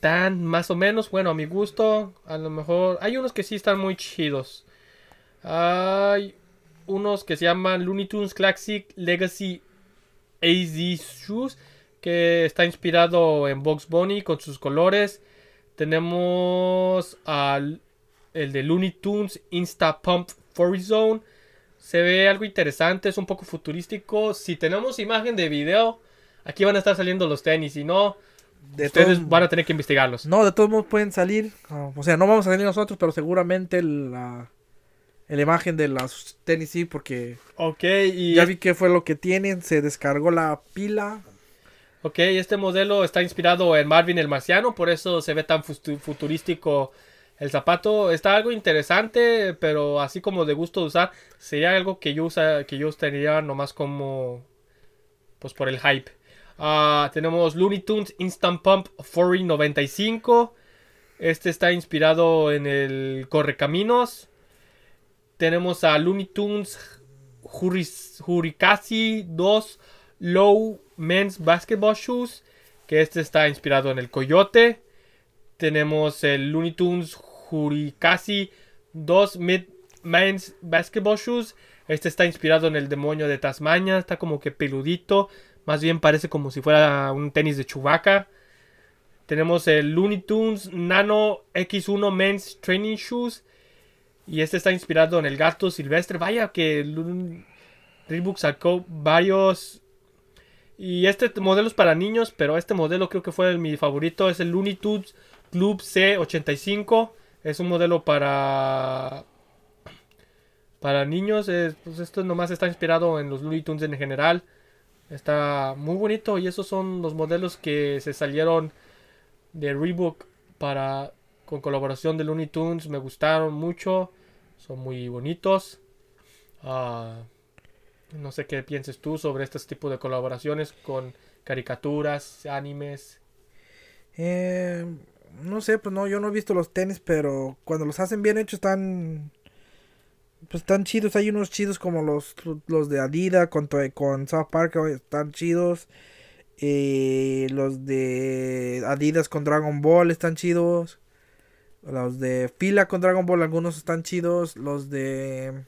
S2: tan más o menos, bueno, a mi gusto, a lo mejor hay unos que sí están muy chidos. Hay unos que se llaman Looney Tunes Classic Legacy AZ Shoes, que está inspirado en Box Bunny con sus colores. Tenemos al el de Looney Tunes Insta Pump Furry Zone. Se ve algo interesante, es un poco futurístico. Si tenemos imagen de video, aquí van a estar saliendo los tenis. Si no,
S1: De
S2: ustedes van a tener que investigarlos.
S1: No, de todos modos pueden salir. ah, O sea, no vamos a salir nosotros, pero seguramente la, la imagen de las tenis sí, porque
S2: Ok, y
S1: ya vi que fue lo que tienen. Se descargó la pila.
S2: Ok, este modelo está inspirado en Marvin el Marciano, por eso se ve tan futurístico el zapato. Está algo interesante, pero así como de gusto de usar, sería algo que yo usa, que yo usaría nomás como pues por el hype. Ah, tenemos Looney Tunes Instant Pump Furry 95. Este está inspirado en el Correcaminos. Tenemos a Looney Tunes Jurikasi 2 Low Men's Basketball Shoes. Que este está inspirado en el Coyote. Tenemos el Looney Tunes Jurikasi 2 Mid Men's Basketball Shoes. Este está inspirado en el demonio de Tasmania. Está como que peludito. Más bien parece como si fuera un tenis de Chewbacca. Tenemos el Looney Tunes Nano X1 Men's Training Shoes. Y este está inspirado en el gato silvestre. Vaya que Reebok sacó varios. Y este modelo es para niños, pero este modelo creo que fue el- mi favorito. Es el Looney Club C85. Es un modelo para. Para niños. Es- pues esto nomás está inspirado en los Looney Tunes en general. Está muy bonito. Y esos son los modelos que se salieron de Reebok para con colaboración de Looney Tunes. Me gustaron mucho. Son muy bonitos. Ah, no sé qué pienses tú sobre este tipo de colaboraciones con caricaturas, animes.
S1: Eh, no sé, pues no, yo no he visto los tenis, pero cuando los hacen bien hechos están. Pues están chidos. Hay unos chidos como los, los de Adidas con, con South Park, están chidos. Eh, los de Adidas con Dragon Ball están chidos. Los de Fila con Dragon Ball, algunos están chidos. Los de.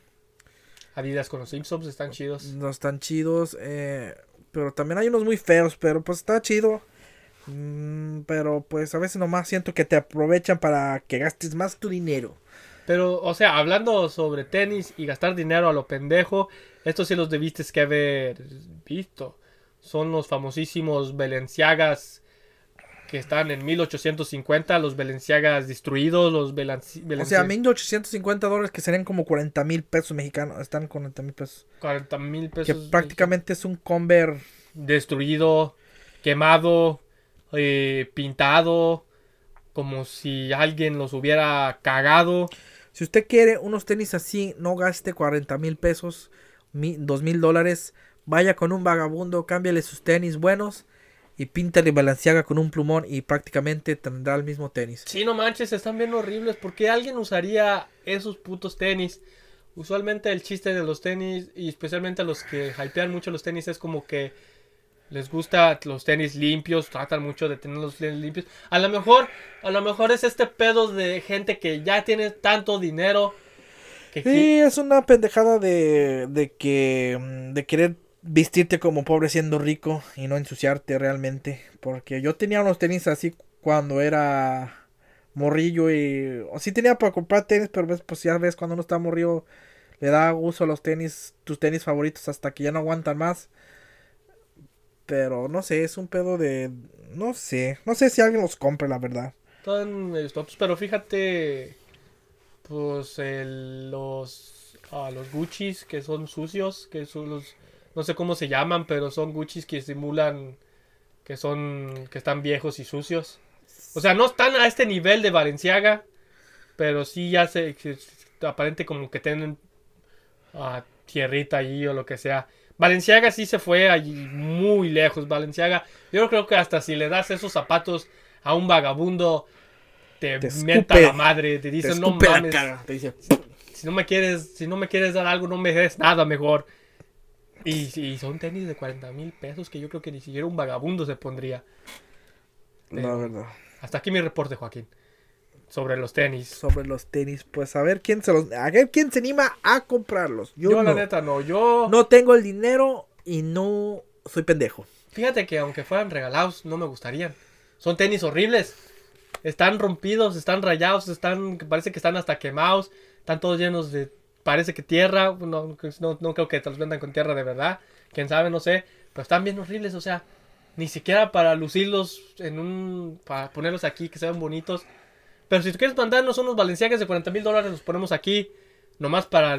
S2: Adidas con los Simpsons están chidos.
S1: No están chidos. eh, pero también hay unos muy feos, pero pues está chido. Mm, pero pues a veces nomás siento que te aprovechan para que gastes más tu dinero.
S2: Pero, o sea, hablando sobre tenis y gastar dinero a lo pendejo, estos sí los debiste que haber visto. Son los famosísimos Balenciagas que están en 1850, los Balenciagas destruidos, los Balenci-
S1: O sea,
S2: Balenci-
S1: 1850 dólares que serían como 40 mil pesos mexicanos. Están 40 mil pesos.
S2: 40 mil
S1: Que
S2: pesos.
S1: prácticamente es un Conver.
S2: destruido, quemado, eh, pintado, como si alguien los hubiera cagado.
S1: Si usted quiere unos tenis así, no gaste 40 mil pesos, 2 mil dólares. Vaya con un vagabundo, cámbiale sus tenis buenos y píntale Balenciaga con un plumón y prácticamente tendrá el mismo tenis.
S2: Sí, no manches, están bien horribles. ¿Por qué alguien usaría esos putos tenis? Usualmente el chiste de los tenis, y especialmente a los que hypean mucho los tenis, es como que les gusta los tenis limpios, tratan mucho de tener los tenis limpios. A lo mejor, a lo mejor es este pedo de gente que ya tiene tanto dinero que
S1: Sí, es una pendejada de, de que mm, de querer vestirte como pobre siendo rico y no ensuciarte realmente. Porque yo tenía unos tenis así cuando era morrillo y... O sí tenía para comprar tenis, pero ves, pues ya ves cuando uno está morrillo le da uso a los tenis, tus tenis favoritos hasta que ya no aguantan más. Pero no sé, es un pedo de... No sé, no sé si alguien los compre, la verdad.
S2: Están pero fíjate, pues el- los, ah, los Gucci's que son sucios, que son los, no sé cómo se llaman, pero son Gucci's que simulan que son, que están viejos y sucios. O sea, no están a este nivel de Valenciaga, pero sí ya se, se- aparente como que tienen ah, tierrita allí o lo que sea. Valenciaga sí se fue allí muy lejos. Valenciaga, yo creo que hasta si le das esos zapatos a un vagabundo, te,
S1: Te
S2: mienta
S1: escupe-
S2: la madre, te
S1: Te
S2: dice no mames.
S1: cara, te dice,
S2: Si no me quieres, si no me quieres dar algo, no me des nada mejor. Y, y son tenis de 40 mil pesos que yo creo que ni siquiera un vagabundo se pondría.
S1: La verdad.
S2: Hasta aquí mi reporte, Joaquín. sobre los tenis.
S1: sobre los tenis. Pues a ver quién se los. A ver quién se anima a comprarlos. Yo,
S2: Yo,
S1: no.
S2: la neta no, yo...
S1: No tengo el dinero y no soy pendejo.
S2: Fíjate que aunque fueran regalados, no me gustarían. Son tenis horribles. Están rompidos, están rayados, están, parece que están hasta quemados. Están todos llenos de, parece que tierra. No, no, no creo que te los vendan con tierra de verdad. Quién sabe, no sé. Pero están bien horribles, o sea, ni siquiera para lucirlos en un, para ponerlos aquí, que sean bonitos. Pero si tú quieres mandarnos unos valenciagas de 40 mil dólares, los ponemos aquí, nomás para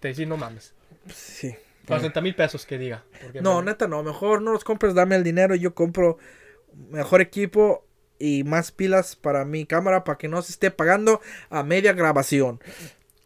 S2: te decir, no mames.
S1: Sí.
S2: 40 mil pesos que diga.
S1: No,
S2: me-
S1: neta, no. Mejor no los compres, dame el dinero y yo compro mejor equipo y más pilas para mi cámara para que no se esté pagando a media grabación.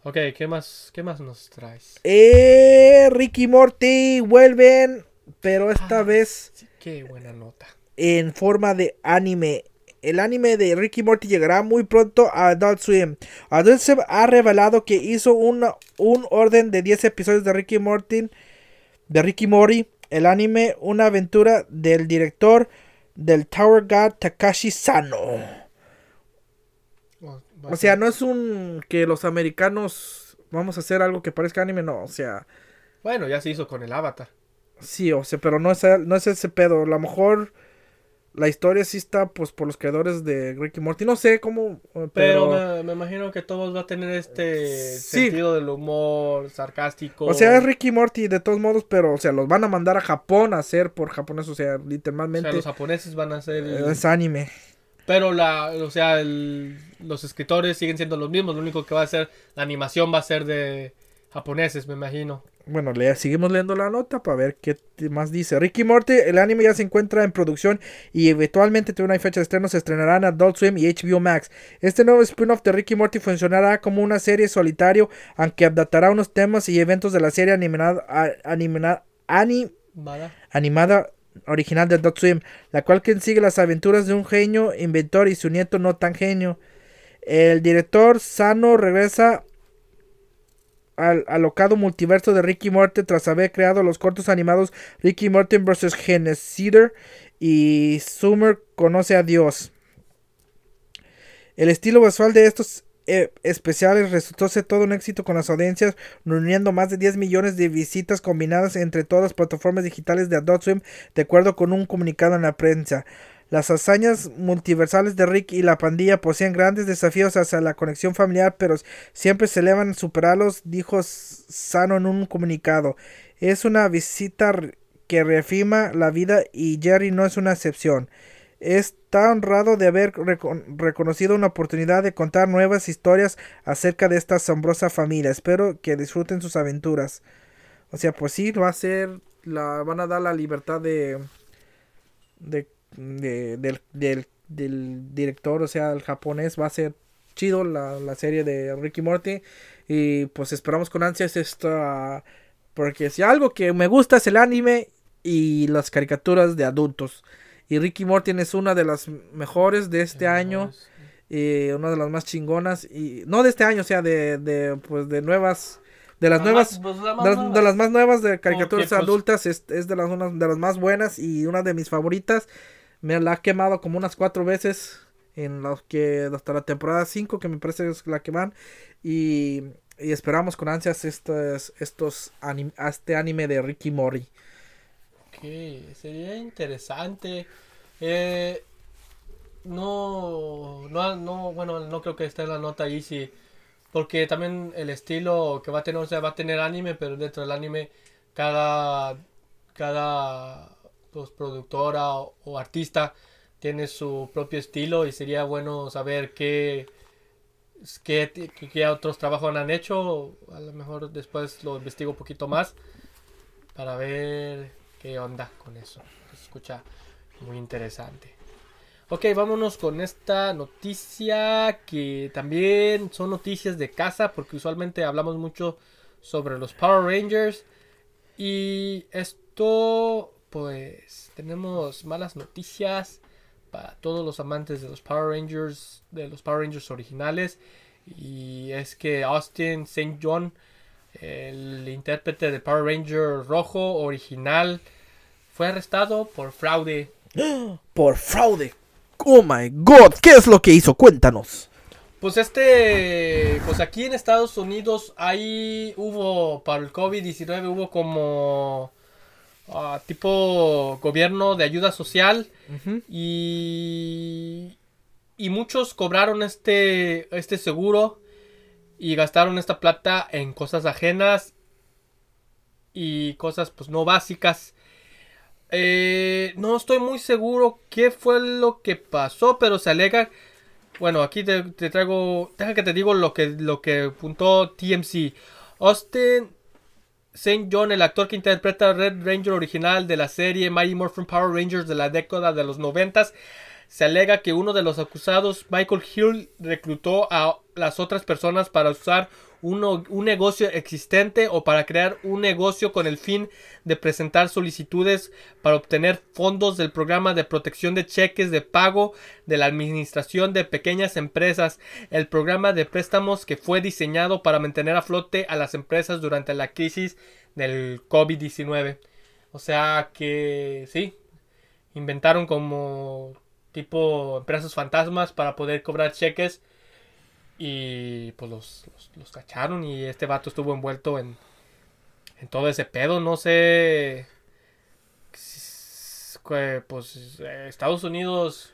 S2: Ok, ¿qué más, qué más nos traes?
S1: Eh, Ricky Morty vuelven, pero esta
S2: Ah.
S1: vez
S2: Sí, qué buena nota.
S1: en forma de anime. El anime de Ricky Morty llegará muy pronto a Adult Swim. Adult Swim ha revelado que hizo una- un orden de 10 episodios de Ricky Morty, de Ricky Mori, el anime, una aventura del director del Tower God Takashi Sano. O sea, no es un que los americanos vamos a hacer algo que parezca anime, no, o sea,
S2: Bueno, ya se hizo con el Avatar.
S1: sí, o sea, pero no es, no es ese pedo. A lo mejor la historia sí está pues por los creadores de Ricky y Morty, no sé cómo, eh,
S2: Pero,
S1: pero,
S2: me, me imagino que todos va a tener este
S1: Sí.
S2: sentido del humor sarcástico.
S1: o sea, es Ricky y Morty de todos modos, pero o sea, los van a mandar a Japón a hacer por japonés, o sea,
S2: O sea,
S1: literalmente
S2: los japoneses van a
S1: eh, es anime.
S2: Pero la, o sea, el- los escritores siguen siendo los mismos. Lo único que va a ser, la animación va a ser de japoneses, me imagino.
S1: Bueno, lea, seguimos leyendo la nota para ver qué más dice. Ricky Morty, el anime ya se encuentra en producción y eventualmente tiene una fecha de estreno. Se estrenará en Adult Swim y HBO Max. Este nuevo spin-off de Ricky Morty funcionará como una serie solitario, aunque adaptará unos temas y eventos de la serie animada, animada- animada original de Adult Swim, la cual consigue las aventuras de un genio inventor y su nieto no tan genio. El director Sano regresa al alocado multiverso de Ricky Morty tras haber creado los cortos animados Ricky Morty vs. Genocider y Summer conoce a Dios. El estilo visual de estos eh, especiales resultó ser todo un éxito con las audiencias, reuniendo más de 10 millones de visitas combinadas entre todas las plataformas digitales de Adult Swim, de acuerdo con un comunicado en la prensa. Las hazañas multiversales de Rick y la pandilla poseen grandes desafíos hacia la conexión familiar, pero siempre se elevan a superarlos, dijo Sano en un comunicado. Es una visita que reafirma la vida y Jerry no es una excepción. Está honrado de haber reco- reconocido una oportunidad de contar nuevas historias acerca de esta asombrosa familia. Espero que disfruten sus aventuras. O sea, pues sí, va a ser, la, van a dar la libertad de, de, de- del, del, del director, o sea, el japonés, va a ser chido la, la serie de Ricky Morty. Y pues esperamos con ansias esta, porque si algo que me gusta es el anime y las caricaturas de adultos. Y Ricky Morty es una de las mejores de este año y una de las más chingonas y no de este año, o sea, de, de pues de nuevas de las
S2: La
S1: nuevas
S2: más- pues, la
S1: de, las-
S2: nueva.
S1: de las más nuevas de caricaturas
S2: Porque, pues,
S1: adultas es, es de las una de las más buenas y una de mis favoritas. Me la ha quemado como unas cuatro veces en los que hasta la temporada 5 que me parece es la que van y, y esperamos con ansias estos estos anim- este anime de Ricky Mori.
S2: Ok, sería interesante. Eh, no, no, no, bueno, no creo que esté en la nota ahí, sí. Porque también el estilo que va a tener, o sea, va a tener anime, pero dentro del anime, cada, cada pues, productora o, artista tiene su propio estilo y sería bueno saber qué, qué- qué otros trabajos han hecho. A lo mejor después lo investigo un poquito más para ver qué onda con eso. Se escucha muy interesante. Ok, vámonos con esta noticia que también son noticias de casa porque usualmente hablamos mucho sobre los Power Rangers y esto pues tenemos malas noticias para todos los amantes de los Power Rangers, de los Power Rangers originales y es que Austin St. John el intérprete de Power Ranger rojo original fue arrestado por fraude.
S1: Por fraude. Oh my god, ¿qué es lo que hizo? Cuéntanos.
S2: Pues este, pues aquí en Estados Unidos ahí hubo, para el COVID-19 hubo como ah, tipo gobierno de ayuda social y, y muchos cobraron este, este seguro y gastaron esta plata en cosas ajenas y cosas pues no básicas. Eh, no estoy muy seguro qué fue lo que pasó, pero se alega. Bueno, aquí te, traigo. Deja que te digo lo que, lo que apuntó TMC. Austin St. John, el actor que interpreta a Red Ranger original de la serie Mighty Morphin Power Rangers de la década de los noventas, se alega que uno de los acusados, Michael Hill, reclutó a las otras personas para usar uno- un negocio existente o para crear un negocio con el fin de presentar solicitudes para obtener fondos del programa de protección de cheques de pago de la Administración de Pequeñas Empresas, el programa de préstamos que fue diseñado para mantener a flote a las empresas durante la crisis del COVID-19. O sea que sí, inventaron como tipo empresas fantasmas para poder cobrar cheques y pues los, los, cacharon y este vato estuvo envuelto en, en todo ese pedo. No sé. Pues Estados Unidos.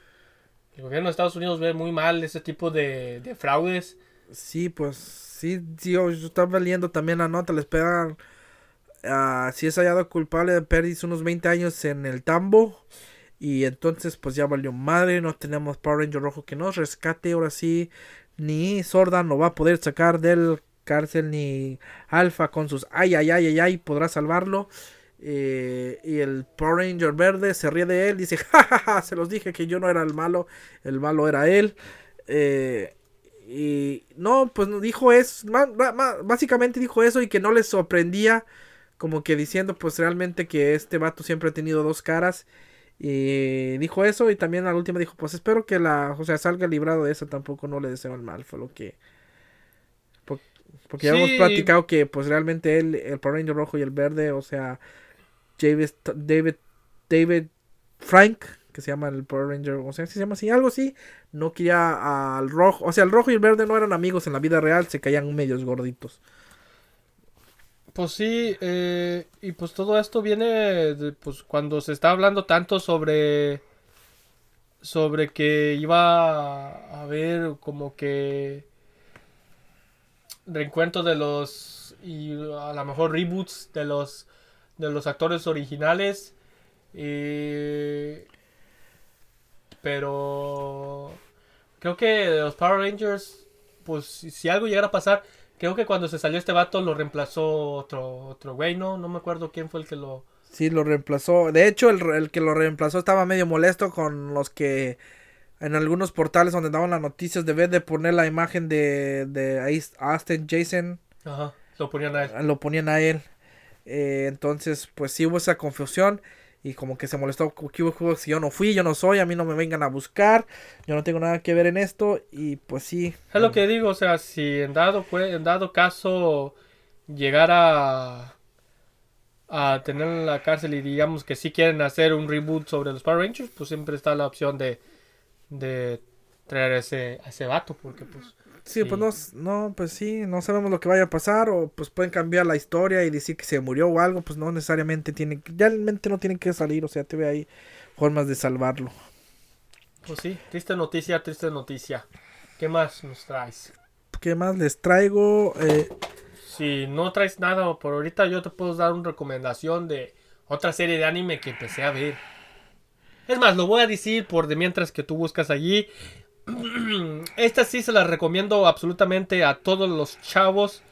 S2: El gobierno de Estados Unidos ve muy mal ese tipo de, de fraudes.
S1: Sí, pues sí, yo estaba leyendo también la nota, le esperan, ah, si es hallado culpable de pérdidas unos 20 años en el tambo y entonces pues ya valió madre, no tenemos Power Ranger rojo que nos rescate, ahora sí, ni Sorda no va a poder sacar del cárcel ni Alpha con sus ay ay ay ay ay podrá salvarlo. Eh, y el Power Ranger verde se ríe de él, dice, jajaja, se los dije que yo no era el malo, el malo era él. Eh, y no, pues dijo eso, básicamente dijo eso y que no les sorprendía, como que diciendo pues realmente que este vato siempre ha tenido dos caras. Y dijo eso y también a la última dijo pues espero que la, o sea, salga librado de eso, tampoco no le deseo el mal, fue lo que... por- Porque ya hemos platicado que pues realmente él, el Power Ranger rojo y el verde, o sea, David, David, David Frank, que se llama el Power Ranger, o sea, se llama así, algo así, no quería al rojo, o sea, el rojo y el verde no eran amigos en la vida real, se caían medios gorditos.
S2: Pues sí, eh, y pues todo esto viene de, pues cuando se está hablando tanto sobre sobre que iba a haber como que reencuentro de los y a lo mejor reboots de los de los actores originales eh, pero creo que los Power Rangers pues si algo llegara a pasar Creo que cuando se salió este vato lo reemplazó otro otro güey, ¿no? No me acuerdo quién fue el que lo...
S1: Sí, lo reemplazó. De hecho, el, el que lo reemplazó estaba medio molesto con los que en algunos portales donde daban las noticias, de vez de poner la imagen de, de Austin Jason,
S2: Ajá, lo ponían a él.
S1: lo ponían a él. Eh, entonces, pues sí hubo esa confusión. Y como que se molestó, ¿qué hubo, si yo no fui, yo no soy, a mí no me vengan a buscar, yo no tengo nada que ver en esto. Y pues sí.
S2: Es lo que digo, o sea, si en dado, en dado caso llegara a tener en la cárcel y digamos que sí quieren hacer un reboot sobre los Power Rangers, pues siempre está la opción de, de traer ese, a ese vato, porque pues...
S1: Sí, pues no, no, pues sí, no sabemos lo que vaya a pasar o pues pueden cambiar la historia y decir que se murió o algo, pues no necesariamente tiene, que- realmente no tienen que salir, o sea, te ve ahí formas de salvarlo.
S2: Pues sí, triste noticia, triste noticia. ¿Qué más nos traes?
S1: ¿Qué más les traigo? Eh,
S2: Si no traes nada por ahorita, yo te puedo dar una recomendación de otra serie de anime que empecé a ver. Es más, lo voy a decir por de mientras que tú buscas allí. Esta sí se la recomiendo absolutamente a todos los chavos.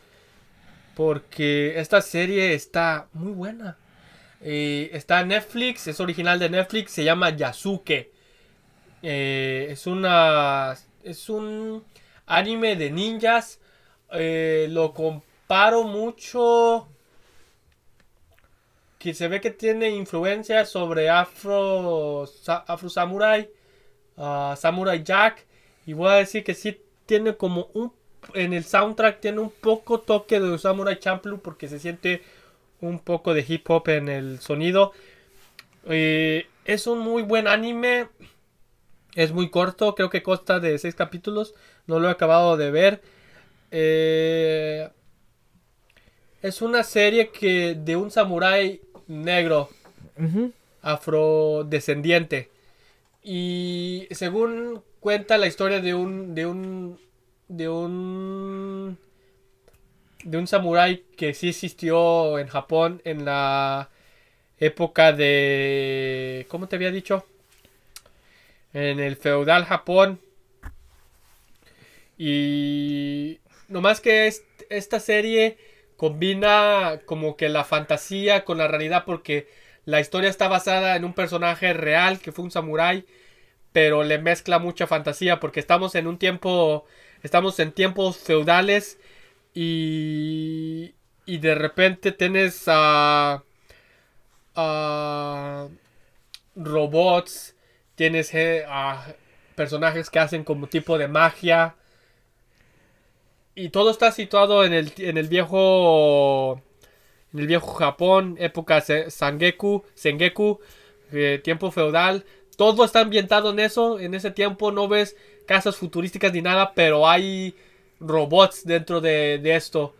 S2: Porque esta serie está muy buena. Eh, está en Netflix, es original de Netflix, se llama Yasuke. Eh, es una. Es un anime de ninjas. Eh, lo comparo mucho. Que se ve que tiene influencia sobre Afro, Afro Samurai, ah, Samurai Jack. Y voy a decir que sí tiene como un. En el soundtrack tiene un poco toque de Samurai Champloo porque se siente un poco de hip hop en el sonido. Eh, es un muy buen anime. Es muy corto, creo que consta de seis capítulos. No lo he acabado de ver. Eh, es una serie que de un samurái negro,
S1: Ujú.
S2: afrodescendiente. Y según cuenta la historia de un de un de un de un samurái que sí existió en Japón en la época de ¿cómo te había dicho? En el feudal Japón. Y nomás que es- esta serie combina como que la fantasía con la realidad porque la historia está basada en un personaje real que fue un samurái, pero le mezcla mucha fantasía porque estamos en un tiempo, estamos en tiempos feudales y, y de repente tienes a, a robots, tienes eh, a personajes que hacen como tipo de magia. Y todo está situado en el, en el viejo. El viejo Japón, época Sangeku, Sengeku, eh, tiempo feudal. Todo está ambientado en eso. En ese tiempo no ves casas futurísticas ni nada, pero hay robots dentro de, de esto.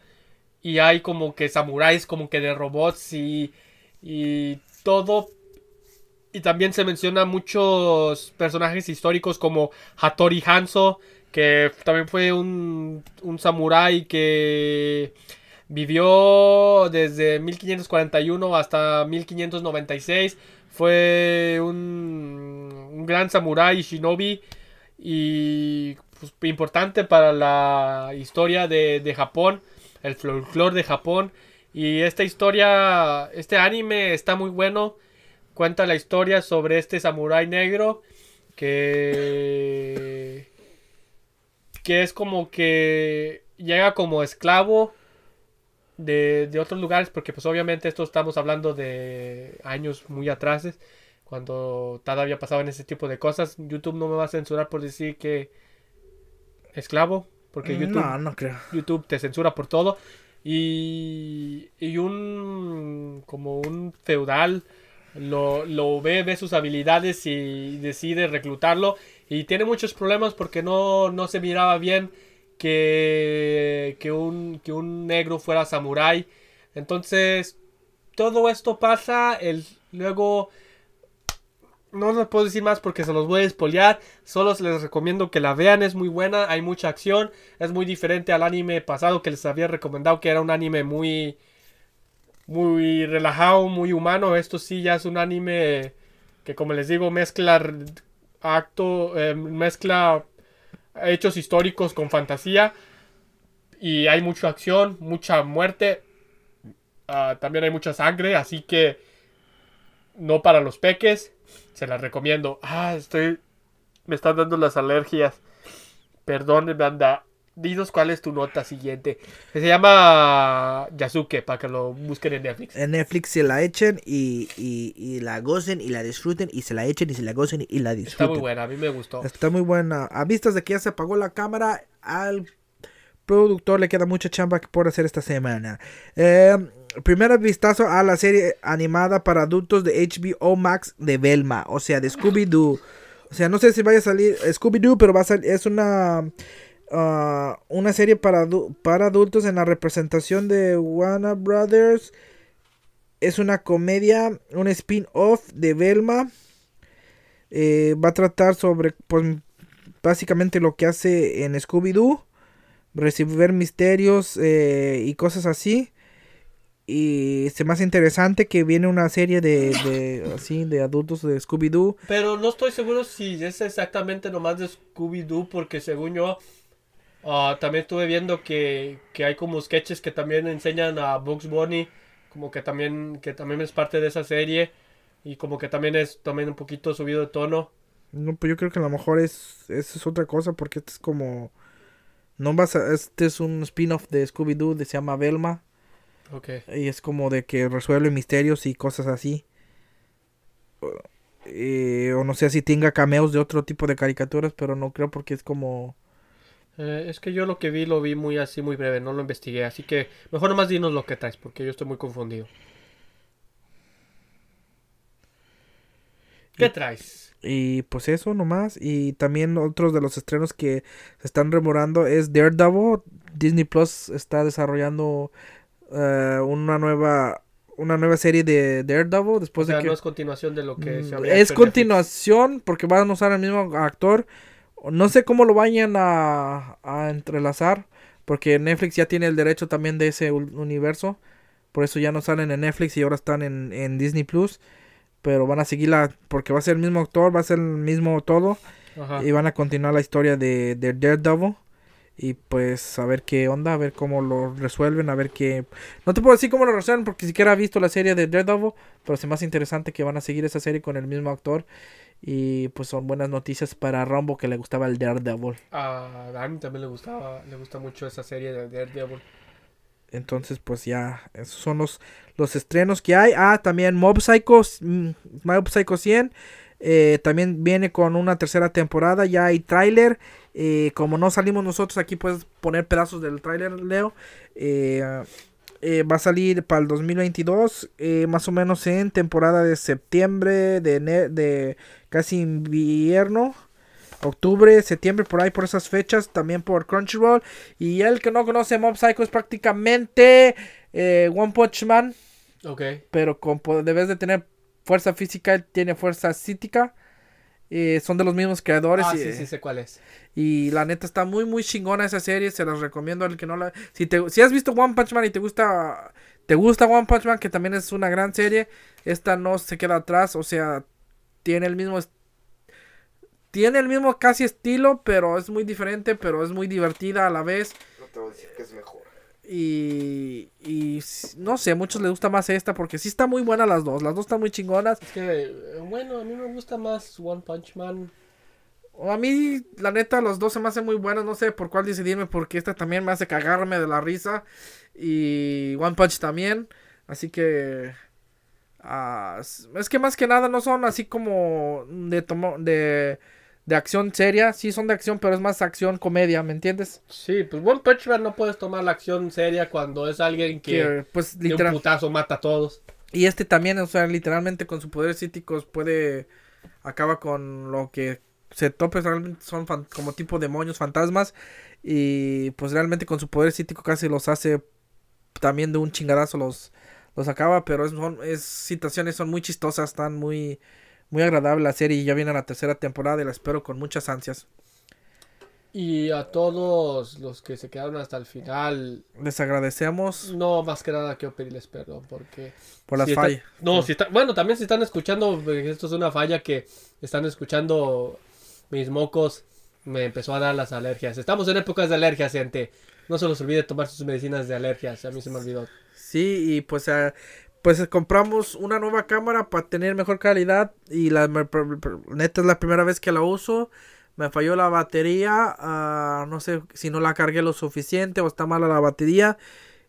S2: Y hay como que samuráis, como que de robots y, y todo. Y también se menciona muchos personajes históricos como Hattori Hanzo, que también fue un, un samurái que vivió desde 1541 hasta 1596. Fue un, un gran samurái shinobi y pues, importante para la historia de, de Japón, el folclore de Japón. Y esta historia, este anime está muy bueno. Cuenta la historia sobre este samurái negro que que es como que llega como esclavo de, de otros lugares, porque pues obviamente esto estamos hablando de años muy atrás, cuando todavía pasaban ese tipo de cosas. YouTube no me va a censurar por decir que esclavo, porque YouTube,
S1: No, no creo.
S2: YouTube te censura por todo. Y, y un como un feudal lo, lo ve, ve sus habilidades y decide reclutarlo. Y tiene muchos problemas porque no, no se miraba bien que, que, un, que un negro fuera samurái. Entonces, todo esto pasa. El, luego, no les puedo decir más porque se los voy a espolear. Solo les recomiendo que la vean, es muy buena, hay mucha acción. Es muy diferente al anime pasado que les había recomendado, que era un anime muy, muy relajado, muy humano. Esto sí ya es un anime que, como les digo, mezcla acto, eh, mezcla hechos históricos con fantasía. Y hay mucha acción, mucha muerte. Ah, también hay mucha sangre, así que no para los peques. Se las recomiendo. Ah, estoy. Me están dando las alergias. Perdón, banda. Dinos cuál es tu nota siguiente. Se llama Yasuke, para que lo busquen en Netflix.
S1: En Netflix se la echen y, y, y la gocen y la disfruten y se la echen y se la gocen y la
S2: Está
S1: disfruten.
S2: muy buena, a mí me gustó.
S1: Está muy buena. A vistas de que ya se apagó la cámara, al productor le queda mucha chamba por hacer esta semana. Eh, primer vistazo a la serie animada para adultos de HBO Max de Velma, o sea, de Scooby-Doo. O sea, no sé si vaya a salir Scooby-Doo, pero va a salir, es una, ah, una serie para, para adultos en la representación de Warner Brothers. Es una comedia, un spin-off de Velma. Eh, va a tratar sobre, pues, básicamente lo que hace en Scooby-Doo. Resolver misterios eh, y cosas así. Y se hace interesante que viene una serie de, de así, de adultos de Scooby-Doo.
S2: Pero no estoy seguro si es exactamente nomás de Scooby-Doo, porque según yo, ah, también estuve viendo que, que hay como sketches que también enseñan a Bugs Bunny, como que también, que también es parte de esa serie, y como que también es también un poquito subido de tono.
S1: No, pues yo creo que a lo mejor es, es, es otra cosa porque este es como... No vas a, este es un spin-off de Scooby-Doo, se llama Velma.
S2: Ok.
S1: Y es como de que resuelve misterios y cosas así. Eh, o no sé si tenga cameos de otro tipo de caricaturas, pero no creo porque es como...
S2: Eh, es que yo lo que vi lo vi muy así, muy breve, no lo investigué, así que mejor nomás dinos lo que traes, porque yo estoy muy confundido. ¿Qué traes?
S1: Y pues eso nomás. Y también otros de los estrenos que se están remorando es Daredevil. Disney Plus está desarrollando eh, una nueva una nueva serie de Daredevil después
S2: o sea,
S1: de que
S2: no es continuación de lo que se
S1: Mm,
S2: había
S1: es continuación porque van a usar al mismo actor. No sé cómo lo vayan a, a entrelazar porque Netflix ya tiene el derecho también de ese universo. Por eso ya no salen en Netflix y ahora están en, en Disney Plus. Pero van a seguirla porque va a ser el mismo actor, va a ser el mismo todo.
S2: Ajá.
S1: Y van a continuar la historia de, de Daredevil. Y pues a ver qué onda, a ver cómo lo resuelven, a ver qué... No te puedo decir cómo lo resuelven porque siquiera he visto la serie de Daredevil. Pero me hace interesante que van a seguir esa serie con el mismo actor. Y pues son buenas noticias para Rambo que le gustaba el Daredevil.
S2: A Dani también le gustaba, le gusta mucho esa serie de Daredevil.
S1: Entonces pues ya, esos son los, los estrenos que hay. Ah, también Mob Psycho, mm, Mob Psycho 100. eh, también viene con una tercera temporada, ya hay tráiler. eh, como no salimos nosotros, aquí puedes poner pedazos del tráiler, Leo. Eh, eh, va a salir para el 2022, eh, más o menos en temporada de septiembre, de, de casi invierno. Octubre, septiembre, por ahí, por esas fechas, también por Crunchyroll. Y el que no conoce Mob Psycho es prácticamente eh, One Punch Man,
S2: Ok.
S1: pero con, debes de tener fuerza física, él tiene fuerza psíquica. Eh, son de los mismos creadores.
S2: Ah,
S1: y,
S2: sí, sí, sé cuál es.
S1: y la neta está muy, muy chingona esa serie. Se las recomiendo al que no la. Si, te, si has visto One Punch Man y te gusta. Te gusta One Punch Man, que también es una gran serie. Esta no se queda atrás. O sea, tiene el mismo. Tiene el mismo casi estilo, pero es muy diferente. Pero es muy divertida a la vez.
S3: No te voy a decir que es mejor.
S1: Y, y no sé, a muchos les gusta más esta porque sí está muy buena las dos. Las dos están muy chingonas.
S2: Es que, eh, bueno, a mí me gusta más One Punch Man.
S1: O A mí, la neta, los dos se me hacen muy buenos. No sé por cuál decidirme porque esta también me hace cagarme de la risa. Y One Punch también. Así que... es que más que nada no son así como de, tomo- de, de acción seria. Sí son de acción, pero es más acción comedia, ¿me entiendes?
S2: Sí, pues One Punch Man no puedes tomar la acción seria cuando es alguien que
S1: Que, pues
S2: de un putazo mata a todos.
S1: Y este también, o sea, literalmente con sus poderes psíquicos puede. Acaba con lo que se tope, realmente son fan- como tipo demonios, fantasmas. Y pues realmente con su poder psíquico casi los hace también de un chingadazo, los, los acaba. Pero es, son, es situaciones son muy chistosas, están muy, muy agradable la serie. Y ya viene la tercera temporada y la espero con muchas ansias.
S2: Y a todos los que se quedaron hasta el final,
S1: Les agradecemos
S2: no más que nada quiero pedirles perdón porque...
S1: por las
S2: si está-
S1: fallas.
S2: No, si está, bueno, también si están escuchando, porque esto es una falla que están escuchando mis mocos, me empezó a dar las alergias. Estamos en épocas de alergias, gente. No se los olvide tomar sus medicinas de alergias, a mí se me olvidó.
S1: Sí, y pues, eh, pues compramos una nueva cámara para tener mejor calidad. Y la neta es la primera vez que la uso. Me falló la batería. ah, no sé si no la cargué lo suficiente o está mala la batería.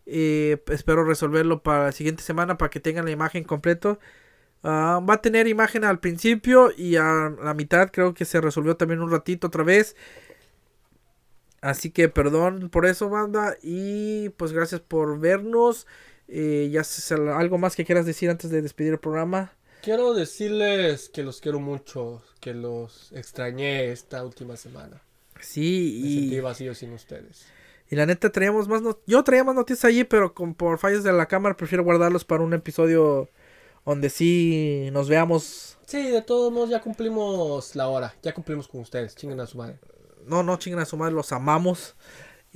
S1: Eh, espero resolverlo para la siguiente semana para que tengan la imagen completo. Ah, va a tener imagen al principio y a la mitad creo que se resolvió también un ratito otra vez. Así que perdón por eso, banda. Y pues gracias por vernos. Eh, ya sé, algo más que quieras decir antes de despedir el programa.
S2: Quiero decirles que los quiero mucho, que los extrañé esta última semana.
S1: Sí,
S2: Me sentí
S1: y,
S2: vacío sin ustedes.
S1: y la neta traíamos más no- yo traía más noticias allí, pero con, por fallos de la cámara prefiero guardarlos para un episodio donde sí nos veamos.
S2: Sí, de todos modos ya cumplimos la hora, ya cumplimos con ustedes, chinguen a su madre.
S1: No, no chinguen a su madre, los amamos.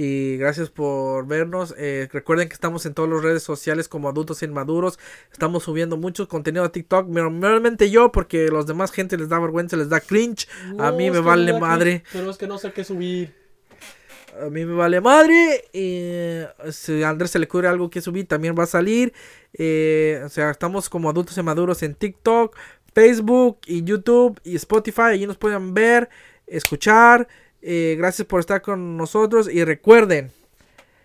S1: Y gracias por vernos. Eh, recuerden que estamos en todas las redes sociales como adultos inmaduros. Estamos subiendo mucho contenido a TikTok. Normalmente yo, porque los demás gente les da vergüenza, les da cringe. a mí me vale
S2: no
S1: madre.
S2: Pero es que no sé qué subir.
S1: A mí me vale madre. eh, si a Andrés se le ocurre algo que subir, también va a salir. Eh, o sea, estamos como adultos inmaduros en TikTok, Facebook y YouTube y Spotify. Allí nos pueden ver, escuchar. Eh, gracias por estar con nosotros. Y recuerden,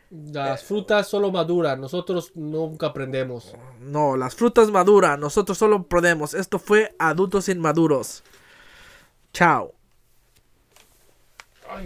S2: Las frutas solo maduran, nosotros nunca aprendemos.
S1: no, las frutas maduran. Nosotros solo podemos. Esto fue Adultos Inmaduros. Chao.